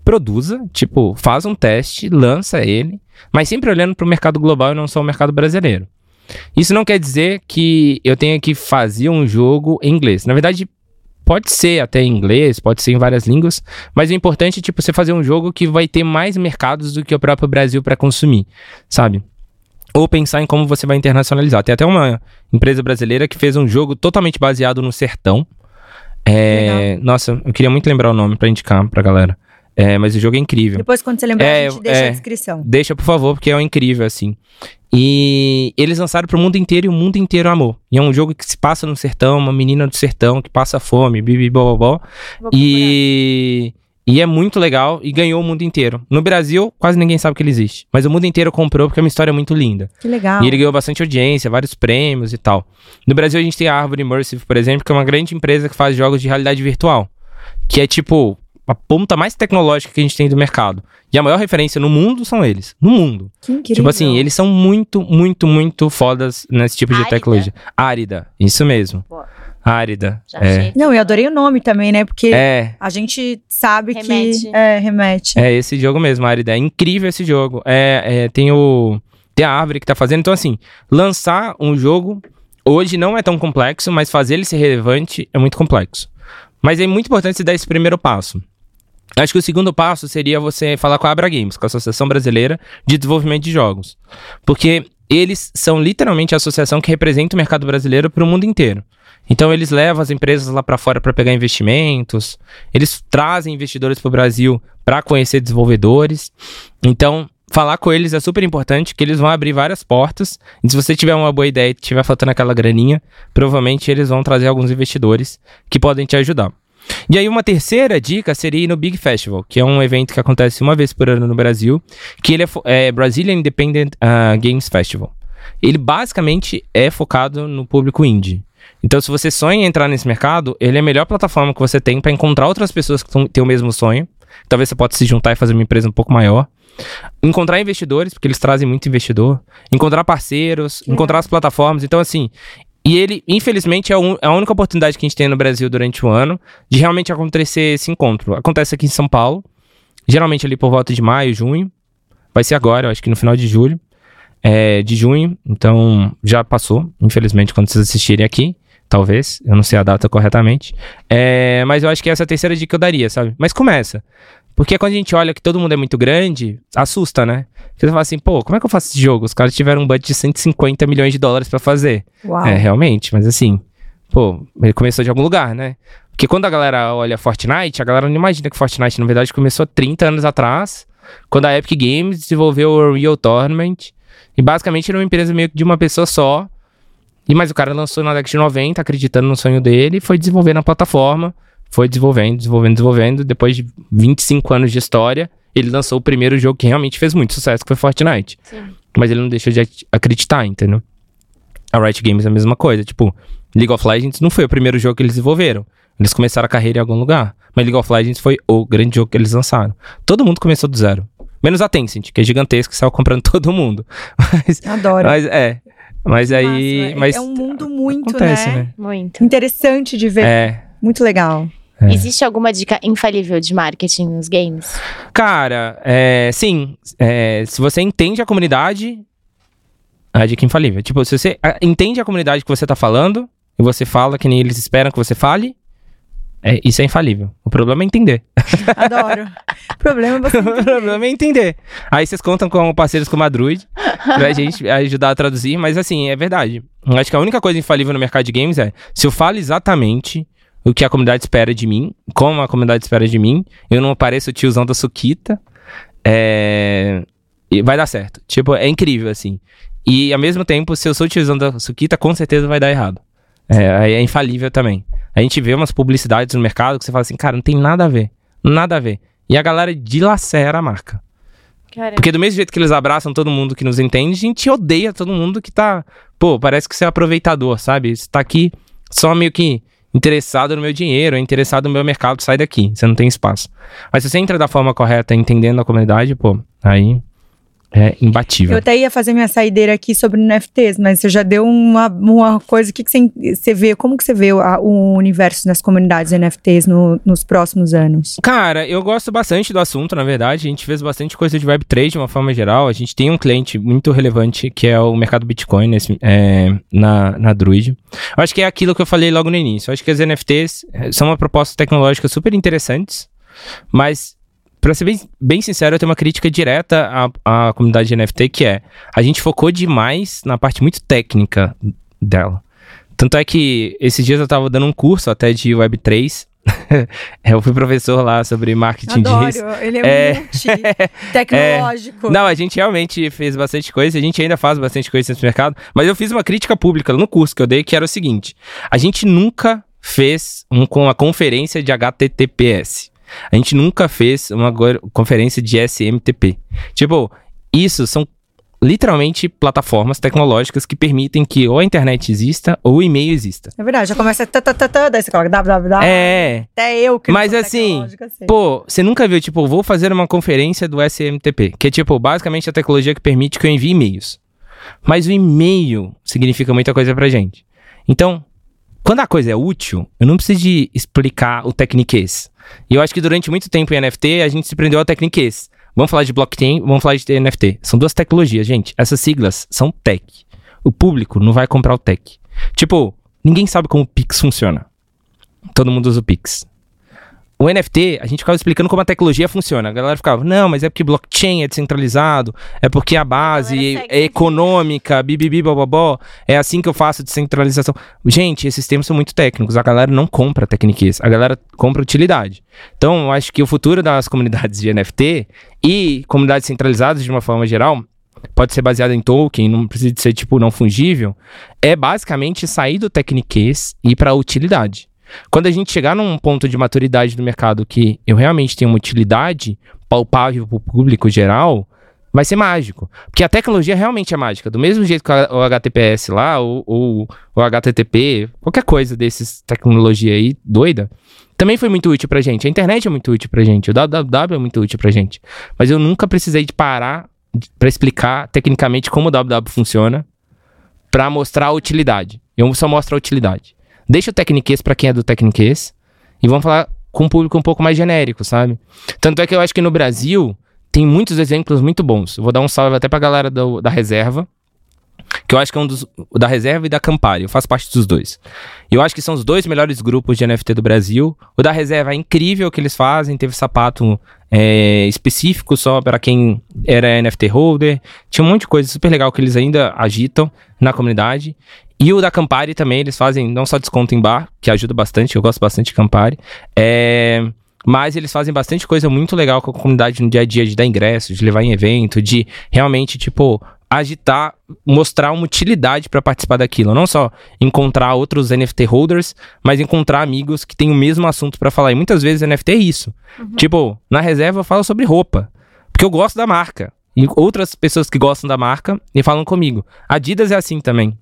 C: produza, tipo, faz um teste, lança ele, mas sempre olhando para o mercado global e não só o mercado brasileiro. Isso não quer dizer que eu tenha que fazer um jogo em inglês. Na verdade, pode ser até em inglês, pode ser em várias línguas, mas o importante é tipo você fazer um jogo que vai ter mais mercados do que o próprio Brasil para consumir, sabe? ou pensar em como você vai internacionalizar. Tem até uma empresa brasileira que fez um jogo totalmente baseado no sertão. É, nossa, eu queria muito lembrar o nome para indicar pra galera. É, mas o jogo é incrível.
A: Depois, quando você lembrar,
C: É,
A: a gente deixa
C: é.
A: a descrição.
C: Deixa, por favor, porque é um incrível, assim. E eles lançaram pro mundo inteiro e o mundo inteiro amou. E é um jogo que se passa no sertão, uma menina do sertão que passa fome, bibi, bobobó. E, e é muito legal e ganhou o mundo inteiro. No Brasil, quase ninguém sabe que ele existe. Mas o mundo inteiro comprou porque é uma história muito linda.
A: Que legal.
C: E ele ganhou bastante audiência, vários prêmios e tal. No Brasil, a gente tem a Árvore Immersive, por exemplo, que é uma grande empresa que faz jogos de realidade virtual. Que é tipo a ponta mais tecnológica que a gente tem do mercado. E a maior referência no mundo são eles. No mundo.
A: Que incrível.
C: Tipo assim, eles são muito, muito, muito fodas nesse tipo de
B: Árida?
C: tecnologia. Árida, isso mesmo.
B: Boa.
C: Árida.
B: Já
C: é.
B: achei.
A: Não, eu adorei o nome também, né? Porque
C: É,
A: a gente sabe
B: Remete.
A: que. É, remete.
C: é esse jogo mesmo, Árida. É incrível esse jogo. É, é, tem o. Tem a árvore que tá fazendo. Então, assim, lançar um jogo hoje não é tão complexo, mas fazer ele ser relevante é muito complexo. Mas é muito importante você dar esse primeiro passo. Acho que o segundo passo seria você falar com a Abra Games, com a Associação Brasileira de Desenvolvimento de Jogos. Porque eles são literalmente a associação que representa o mercado brasileiro para o mundo inteiro. Então eles levam as empresas lá para fora para pegar investimentos, eles trazem investidores para o Brasil para conhecer desenvolvedores. Então, falar com eles é super importante, que eles vão abrir várias portas. E se você tiver uma boa ideia e tiver faltando aquela graninha, provavelmente eles vão trazer alguns investidores que podem te ajudar. E aí uma terceira dica seria ir no Big Festival, que é um evento que acontece uma vez por ano no Brasil, que ele é, é Brazilian Independent ah, Games Festival. Ele basicamente é focado no público indie. Então, se você sonha em entrar nesse mercado, ele é a melhor plataforma que você tem para encontrar outras pessoas que têm o mesmo sonho. Talvez você possa se juntar e fazer uma empresa um pouco maior. Encontrar investidores, porque eles trazem muito investidor. Encontrar parceiros,
A: Que
C: encontrar as plataformas. Então, assim, e ele, infelizmente, é um- é a única oportunidade que a gente tem no Brasil durante o ano de realmente acontecer esse encontro. Acontece aqui em São Paulo, geralmente ali por volta de maio, junho. Vai ser agora, eu acho que no final de julho. É, de junho, então já passou, infelizmente, quando vocês assistirem aqui. Talvez, eu não sei a data corretamente. É, mas eu acho que essa é a terceira dica que eu daria, sabe? Mas começa. Porque quando a gente olha que todo mundo é muito grande, assusta, né? Você fala assim, pô, como é que eu faço esse jogo? Os caras tiveram um budget de 150 milhões de dólares pra fazer.
A: Uau.
C: É, realmente, mas assim, pô, ele começou de algum lugar, né? Porque quando a galera olha Fortnite, a galera não imagina que Fortnite, na verdade, começou há 30 anos atrás, quando a Epic Games desenvolveu o Unreal Tournament. E basicamente era uma empresa meio que de uma pessoa só. E mas o cara lançou na década de 90, acreditando no sonho dele, e foi desenvolvendo a plataforma, foi desenvolvendo, desenvolvendo, desenvolvendo. Depois de 25 anos de história, ele lançou o primeiro jogo que realmente fez muito sucesso, que foi Fortnite.
B: Sim.
C: Mas ele não deixou de ac- acreditar, entendeu? A Riot Games é a mesma coisa. Tipo, League of Legends não foi o primeiro jogo que eles desenvolveram. Eles começaram a carreira em algum lugar. Mas League of Legends foi o grande jogo que eles lançaram. Todo mundo começou do zero. Menos a Tencent, que é gigantesca e saiu comprando todo mundo. Mas,
A: Adoro.
C: mas é. Mas aí.
A: Massa,
C: mas
A: é um mundo muito,
C: acontece,
A: né?
C: né?
B: Muito.
A: Interessante de ver.
C: É.
A: Muito legal.
C: É.
B: Existe alguma dica infalível de marketing nos games?
C: Cara, é, sim. é, se você entende a comunidade, a dica infalível. Tipo, se você entende a comunidade que você tá falando, e você fala que nem eles esperam que você fale, é, isso é infalível. O problema é entender.
A: Adoro. o problema é você.
C: o problema é entender. Aí vocês contam com parceiros como a Druid pra gente ajudar a traduzir, mas assim, é verdade. Eu acho que a única coisa infalível no mercado de games é se eu falo exatamente o que a comunidade espera de mim, como a comunidade espera de mim, eu não pareço o tiozão da Suquita, é... e vai dar certo. Tipo, é incrível, assim. E ao mesmo tempo, se eu sou o tiozão da Suquita, com certeza vai dar errado. É, é infalível também. A gente vê umas publicidades no mercado que você fala assim, cara, não tem nada a ver. Nada a ver. E a galera dilacera a marca.
B: Caramba.
C: Porque do mesmo jeito que eles abraçam todo mundo que nos entende, a gente odeia todo mundo que tá. Pô, parece que você é aproveitador, sabe? Você tá aqui só meio que interessado no meu dinheiro, interessado no meu mercado, sai daqui, você não tem espaço. Mas se você entra da forma correta, entendendo a comunidade, pô, aí é imbatível.
A: Eu até ia fazer minha saideira aqui sobre NFTs, mas você já deu uma, uma coisa. O que, que você, você vê? Como que você vê o, a- o universo das comunidades NFTs no- nos próximos anos?
C: Cara, eu gosto bastante do assunto, na verdade. A gente fez bastante coisa de Web3 de uma forma geral. A gente tem um cliente muito relevante que é o mercado Bitcoin nesse- é, na, na Druid. Eu acho que é aquilo que eu falei logo no início. Eu acho que as NFTs eh, são uma proposta tecnológica super interessantes, mas. Pra ser bem, bem sincero, eu tenho uma crítica direta à, à comunidade de NFT, que é a gente focou demais na parte muito técnica dela. Tanto é que esses dias eu tava dando um curso até de Web3. eu fui professor lá sobre marketing.
A: Adoro, ele é,
C: É.
A: multi tecnológico.
C: Não, a gente realmente fez bastante coisa, a gente ainda faz bastante coisa nesse mercado, mas eu fiz uma crítica pública no curso que eu dei, que era o seguinte: a gente nunca fez um, com uma conferência de HTTPS. A gente nunca fez uma conferência de SMTP. Tipo, isso são literalmente plataformas tecnológicas que permitem que ou a internet exista ou o e-mail exista.
A: É verdade, já começa tá, tá, tá, daí você coloca www.
C: É,
A: Até eu que
C: Mas assim. Pô, você nunca viu, tipo, vou fazer uma conferência do SMTP, que é, tipo, basicamente a tecnologia que permite que eu envie e-mails. Mas o e-mail significa muita coisa pra gente. Então, quando a coisa é útil, eu não preciso de explicar o techniquez. E eu acho que durante muito tempo em NFT, a gente se prendeu ao techniquez. Vamos falar de blockchain, vamos falar de NFT. São duas tecnologias, gente. Essas siglas são tech. O público não vai comprar o tech. Tipo, ninguém sabe como o Pix funciona. Todo mundo usa o Pix. O NFT, a gente ficava explicando como a tecnologia funciona. A galera ficava, não, mas é porque blockchain é descentralizado, é porque a base
B: segue
C: é econômica, bibibi, bobobó, é assim que eu faço descentralização. Gente, esses termos são muito técnicos, a galera não compra tecniquez, a galera compra utilidade. Então, eu acho que o futuro das comunidades de NFT e comunidades centralizadas de uma forma geral, pode ser baseado em token, não precisa de ser tipo não fungível, é basicamente sair do tecniquez e ir para utilidade. Quando a gente chegar num ponto de maturidade do mercado que eu realmente tenho uma utilidade palpável para o público geral, vai ser mágico. Porque a tecnologia realmente é mágica. Do mesmo jeito que o HTTPS lá, ou, ou o HTTP, qualquer coisa desses tecnologia aí doida, também foi muito útil pra gente. A internet é muito útil pra gente. O www é muito útil pra gente. Mas eu nunca precisei de parar para explicar tecnicamente como o www funciona para mostrar a utilidade. Eu só mostro a utilidade. Deixa o tecniquez para quem é do tecniquez e vamos falar com um público um pouco mais genérico, sabe? Tanto é que eu acho que no Brasil tem muitos exemplos muito bons. Eu vou dar um salve até pra galera do- da reserva, que eu acho que é um dos. Da reserva e da Campari. Eu faço parte dos dois. Eu acho que são os dois melhores grupos de NFT do Brasil. O da reserva é incrível o que eles fazem. Teve sapato é, específico só para quem era NFT holder. Tinha um monte de coisa super legal que eles ainda agitam na comunidade. E o da Campari também, eles fazem não só desconto em bar, que ajuda bastante, eu gosto bastante de Campari. É, mas eles fazem bastante coisa muito legal com a comunidade no dia a dia, de dar ingresso, de levar em evento, de realmente, tipo, agitar, mostrar uma utilidade para participar daquilo. Não só encontrar outros NFT holders, mas encontrar amigos que têm o mesmo assunto para falar. E muitas vezes NFT é isso. Tipo, na reserva eu falo sobre roupa, porque eu gosto da marca. E outras pessoas que gostam da marca e falam comigo. Adidas é assim também.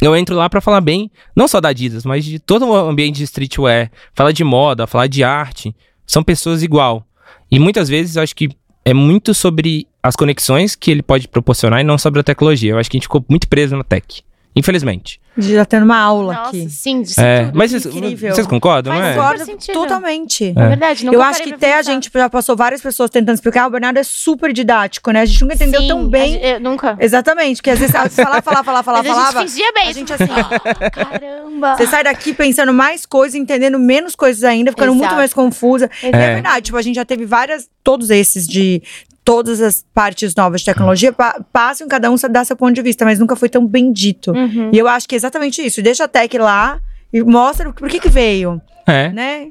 C: Eu entro lá pra falar bem, não só da Adidas, mas de todo o ambiente de streetwear, falar de moda, falar de arte. São pessoas igual. E muitas vezes eu acho que é muito sobre as conexões que ele pode proporcionar e não sobre a tecnologia. Eu acho que a gente ficou muito preso na tech. Infelizmente.
A: Já tendo uma aula
B: Nossa,
A: aqui.
B: sim, disso
C: É,
B: tudo.
C: mas vocês,
A: incrível.
C: vocês concordam,
B: Faz
C: não é?
B: sentido.
A: Concordo
B: sentido.
A: totalmente.
B: É verdade, nunca
A: Eu acho que até a gente já passou várias pessoas tentando explicar. O Bernardo é super didático, né? A gente nunca entendeu
B: Sim,
A: tão bem.
B: gente- eu nunca.
A: Exatamente, porque às vezes ela falava, falava, falava, falava,
B: a gente fingia bem.
A: A gente assim,
B: ó. Caramba.
A: Você sai daqui pensando mais coisas, entendendo menos coisas ainda, ficando muito
B: Exato.
A: mais confusa. E é
C: É.
A: verdade, tipo, a gente já teve várias, todos esses de todas as partes novas de tecnologia, pa passam cada um dar seu ponto de vista, mas nunca foi tão bem dito.
B: Uhum.
A: E eu acho que é exatamente isso. Deixa a tech lá e mostra por que que veio,
C: É.
A: né?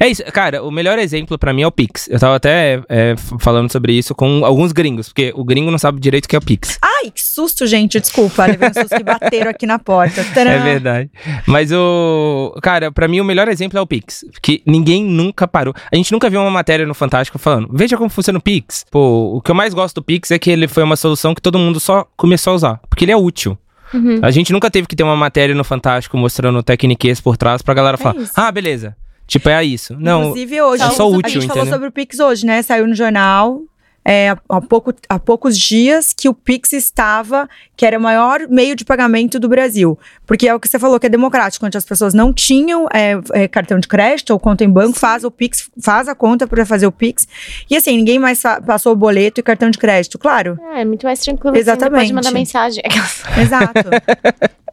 C: É isso, cara, o melhor exemplo pra mim é o Pix. Eu tava até é, falando sobre isso com alguns gringos, porque o gringo não sabe direito o que é o Pix.
A: Ai, que susto, gente. Desculpa. Levei uns sustos que bateram aqui na porta. Tcharam.
C: É verdade. Mas o. Cara, pra mim o melhor exemplo é o Pix. Porque ninguém nunca parou. A gente nunca viu uma matéria no Fantástico falando, veja como funciona o Pix. Pô, o que eu mais gosto do Pix é que ele foi uma solução que todo mundo só começou a usar. Porque ele é útil.
B: Uhum.
C: A gente nunca teve que ter uma matéria no Fantástico mostrando tecniquez por trás pra galera falar,
A: isso.
C: ah, beleza. Tipo, é isso. Não.
A: Inclusive hoje,
C: é só
A: a
C: útil,
A: gente falou
C: entendeu?
A: sobre o Pix hoje, né? Saiu no jornal. é, há, pouco, há poucos dias que o Pix estava, que era o maior meio de pagamento do Brasil. Porque é o que você falou, que é democrático, onde as pessoas não tinham é, é, cartão de crédito ou conta em banco, faz o Pix, faz a conta para fazer o Pix. E assim, ninguém mais passou o boleto e cartão de crédito, claro.
B: É, muito mais tranquilo.
A: Exatamente.
B: Assim, mandar mensagem.
A: Exato.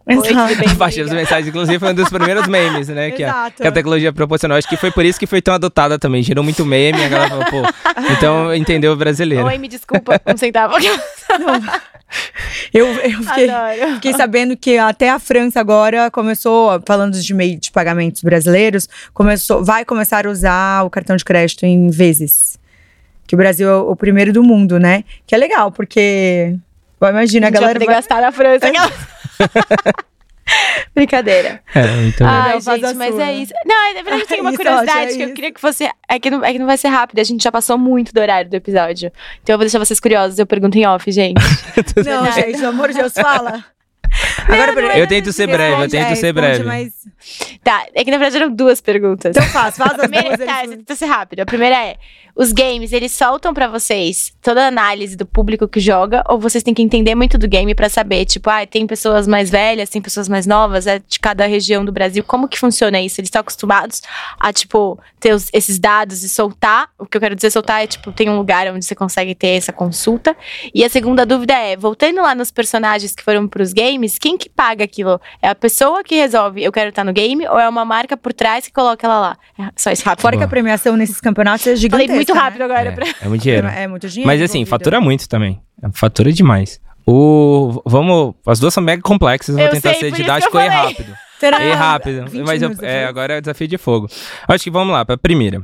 C: A partir das mensagens, inclusive, foi um dos primeiros memes, né? que, a, que a tecnologia proporcionou. Acho que foi por isso que foi tão adotada também. Gerou muito meme, a galera falou, pô, então entendeu o brasileiro.
B: Oi, me desculpa, um centavo.
A: Eu, eu fiquei, fiquei, sabendo que até a França agora começou, falando de meio de pagamentos brasileiros, começou, vai começar a usar o cartão de crédito em vezes. Que o Brasil é o primeiro do mundo, né? Que é legal, porque. Imagina, a, a galera.
B: Vai gastar na França. Brincadeira.
C: É, então...
B: Ai, não, gente, mas é isso. Não, na verdade tem uma isso, curiosidade é que eu queria que você. É que, não, é que não vai ser rápido, a gente já passou muito do horário do episódio. Então eu vou deixar vocês curiosos, eu pergunto em off, gente.
A: não, gente, pelo amor de Deus, fala.
C: Agora, não, eu tento ser breve, eu tento é, ser breve. Mas...
B: Tá, é que na verdade eram duas perguntas.
A: Então faz, faz as
B: primeira. Tá, eu tento ser rápido. A primeira é: os games, eles soltam para vocês toda a análise do público que joga, ou vocês têm que entender muito do game para saber, tipo, ah, tem pessoas mais velhas, tem pessoas mais novas, é de cada região do Brasil. Como que funciona isso? Eles estão acostumados a, tipo, ter os, esses dados e soltar. O que eu quero dizer soltar é, tipo, tem um lugar onde você consegue ter essa consulta. E a segunda dúvida é, voltando lá nos personagens que foram pros games, quem que paga aquilo? É a pessoa que resolve, eu quero estar no game, ou é uma marca por trás que coloca ela lá? É só isso rápido.
A: Fora que a premiação nesses campeonatos é gigantesca.
B: Falei muito
A: né?
B: rápido agora.
C: É,
B: pra...
C: é muito dinheiro.
A: É, muito dinheiro.
C: Mas assim, fatura muito também. Fatura demais. O, vamos, as duas são mega complexas, eu vou tentar sei, ser didático e rápido. E rápido. Mas eu, é, agora é o desafio de fogo. Acho que vamos lá, para a primeira.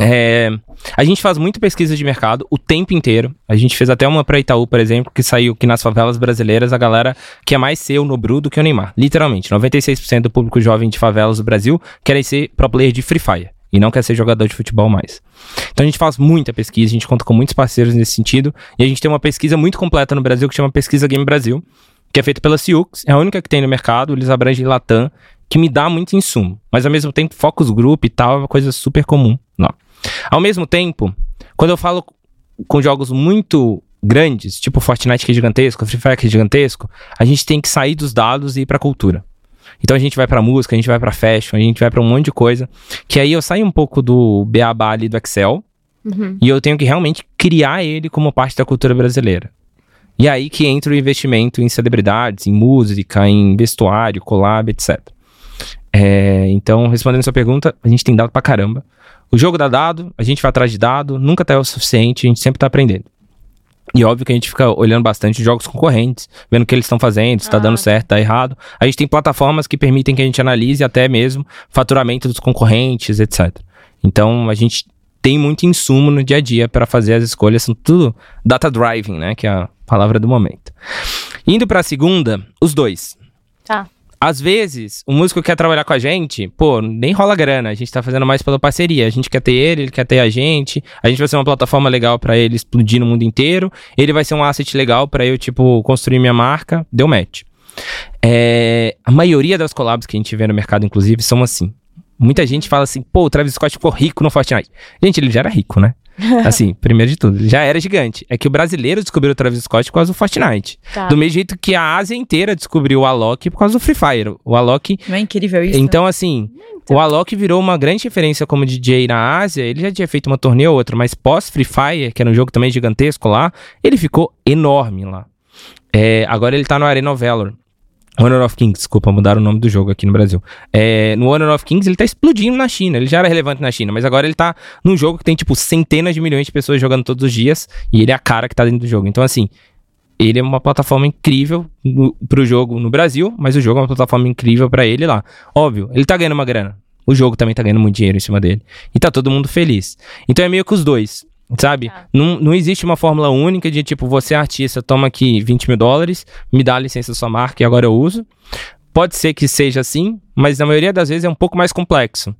C: É, a gente faz muita pesquisa de mercado o tempo inteiro. A gente fez até uma para Itaú, por exemplo, que saiu que nas favelas brasileiras a galera quer mais ser o Nobru do que o Neymar. Literalmente, 96% do público jovem de favelas do Brasil querem ser pro player de Free Fire e não quer ser jogador de futebol mais. Então a gente faz muita pesquisa, a gente conta com muitos parceiros nesse sentido, e a gente tem uma pesquisa muito completa no Brasil que chama Pesquisa Game Brasil, que é feita pela Ciux, é a única que tem no mercado, eles abrangem Latam, que me dá muito insumo, mas ao mesmo tempo focus group e tal é uma coisa super comum. Ao mesmo tempo, quando eu falo com jogos muito grandes, tipo Fortnite que é gigantesco, Free Fire que é gigantesco, a gente tem que sair dos dados e ir pra cultura. Então a gente vai pra música, a gente vai pra fashion, a gente vai pra um monte de coisa. Que aí eu saio um pouco do beabá ali do Excel. Uhum. E eu tenho que realmente criar ele como parte da cultura brasileira. E aí que entra o investimento em celebridades, em música, em vestuário, collab, etc. É, então, respondendo a sua pergunta, a gente tem dado pra caramba. O jogo dá dado, a gente vai atrás de dado, nunca tá o suficiente, a gente sempre tá aprendendo. E óbvio que a gente fica olhando bastante jogos concorrentes, vendo o que eles estão fazendo, se tá ah. dando certo, tá errado. A gente tem plataformas que permitem que a gente analise até mesmo faturamento dos concorrentes, etc. Então a gente tem muito insumo no dia a dia para fazer as escolhas, são tudo data driving, né, que é a palavra do momento. Indo para a segunda, os dois.
B: Tá
C: às vezes, o músico quer trabalhar com a gente, pô, nem rola grana, a gente tá fazendo mais pela parceria. A gente quer ter ele, ele quer ter a gente, a gente vai ser uma plataforma legal para ele explodir no mundo inteiro, ele vai ser um asset legal para eu, tipo, construir minha marca, deu match. É, a maioria das collabs que a gente vê no mercado, inclusive, são assim. Muita gente fala assim, pô, o Travis Scott ficou rico no Fortnite. Gente, ele já era rico, né? Assim, primeiro de tudo, já era gigante. É que o brasileiro descobriu o Travis Scott por causa do Fortnite. Tá. Do mesmo jeito que a Ásia inteira descobriu o Alok por causa do Free Fire. O Alok.
A: Não é incrível isso?
C: Então, assim, então. o Alok virou uma grande referência como DJ na Ásia. Ele já tinha feito uma turnê ou outra, mas pós Free Fire, que era um jogo também gigantesco lá, ele ficou enorme lá. É, agora ele tá no Arena of Valor. Honor of Kings, desculpa, mudaram o nome do jogo aqui no Brasil. É, no Honor of Kings ele tá explodindo na China. Ele já era relevante na China, mas agora ele tá num jogo que tem, tipo, centenas de milhões de pessoas jogando todos os dias. E ele é a cara que tá dentro do jogo. Então, assim, ele é uma plataforma incrível no, pro jogo no Brasil, mas o jogo é uma plataforma incrível para ele lá. Óbvio, ele tá ganhando uma grana. O jogo também tá ganhando muito dinheiro em cima dele. E tá todo mundo feliz. Então é meio que os dois. Sabe? Ah. Não, não existe uma fórmula única de tipo, você é artista, toma aqui 20 mil dólares, me dá a licença da sua marca e agora eu uso. Pode ser que seja assim, mas na maioria das vezes é um pouco mais complexo.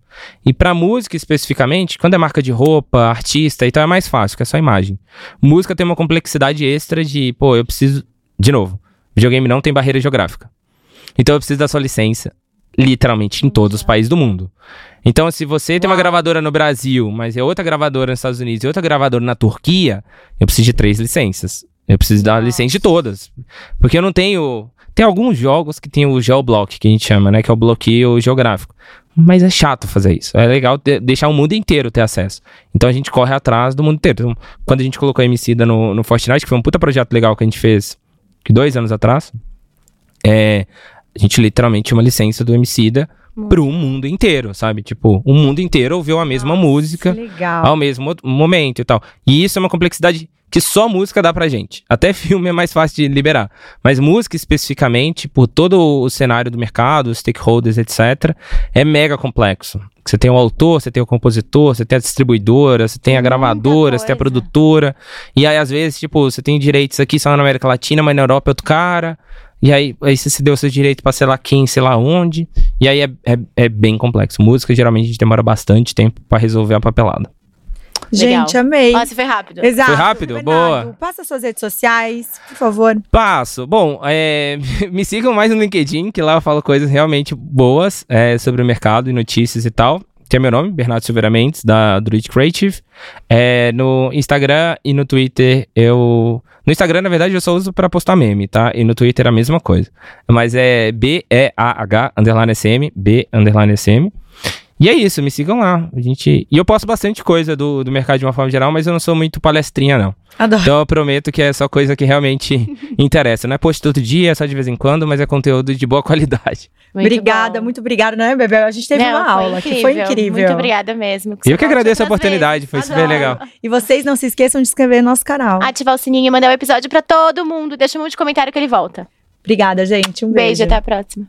C: E para música especificamente, quando é marca de roupa, artista, então é mais fácil, que é só imagem. Música tem uma complexidade extra de, pô, eu preciso. De novo, videogame não tem barreira geográfica. Então eu preciso da sua licença literalmente em todos os países do mundo. Então, se você tem uma gravadora no Brasil, mas é outra gravadora nos Estados Unidos e outra gravadora na Turquia, eu preciso de três licenças. Eu preciso dar a licença de todas. Porque eu não tenho. Tem alguns jogos que tem o geoblock, que a gente chama, né? Que é o bloqueio geográfico. Mas é chato fazer isso. É legal deixar o mundo inteiro ter acesso. Então a gente corre atrás do mundo inteiro. Então, quando a gente colocou a Emicida no, no Fortnite, que foi um puta projeto legal que a gente fez dois anos atrás, é, a gente literalmente tinha uma licença do Emicida pro mundo inteiro, sabe? Tipo, o mundo inteiro ouviu a mesma música
A: Que legal.
C: ao mesmo mo- momento e tal. E isso é uma complexidade que só música dá pra gente. Até filme é mais fácil de liberar. Mas música especificamente, por todo o cenário do mercado, os stakeholders, etc., é mega complexo. Você tem o autor, você tem o compositor, você tem a distribuidora, você tem a
B: Muita
C: gravadora, você tem a produtora. E aí, às vezes, tipo, você tem direitos aqui só na América Latina, mas na Europa é outro cara. E aí, aí você se deu seus direitos pra sei lá quem, sei lá onde. E aí é, é, é bem complexo. Música, geralmente, a gente demora bastante tempo pra resolver a papelada.
A: Gente,
B: Legal.
A: amei.
B: Nossa, foi rápido.
A: Exato.
C: Foi rápido?
A: Bernardo,
C: Boa.
A: Passa suas redes sociais, por favor.
C: Passo. Bom, é, me sigam mais no LinkedIn, que lá eu falo coisas realmente boas é, sobre o mercado e notícias e tal. Que é meu nome, Bernardo Silveira Mendes, da Druid Creative. É, no Instagram e no Twitter eu. No Instagram, na verdade, eu só uso pra postar meme, tá? E no Twitter a mesma coisa. Mas é B-E-A-H underline SM, B underline SM. E é isso, me sigam lá. A gente... E eu posto bastante coisa do, do mercado de uma forma geral, mas eu não sou muito palestrinha, não.
A: Adoro.
C: Então eu prometo que é só coisa que realmente interessa. Não é post todo dia, é só de vez em quando, mas é conteúdo de boa qualidade.
B: Muito
A: obrigada,
B: bom.
A: muito obrigada, né, Bebel? A gente teve
B: Não,
A: uma aula que foi incrível.
B: Muito obrigada mesmo.
C: E eu que agradeço a oportunidade,
B: vezes.
C: foi super
B: Adoro.
C: legal.
A: E vocês não se esqueçam de se inscrever no nosso canal.
B: Ativar o sininho e mandar o episódio pra todo mundo. Deixa um monte de comentário que ele volta.
A: Obrigada, gente. Um
B: Beijo,
A: beijo.
B: até a próxima.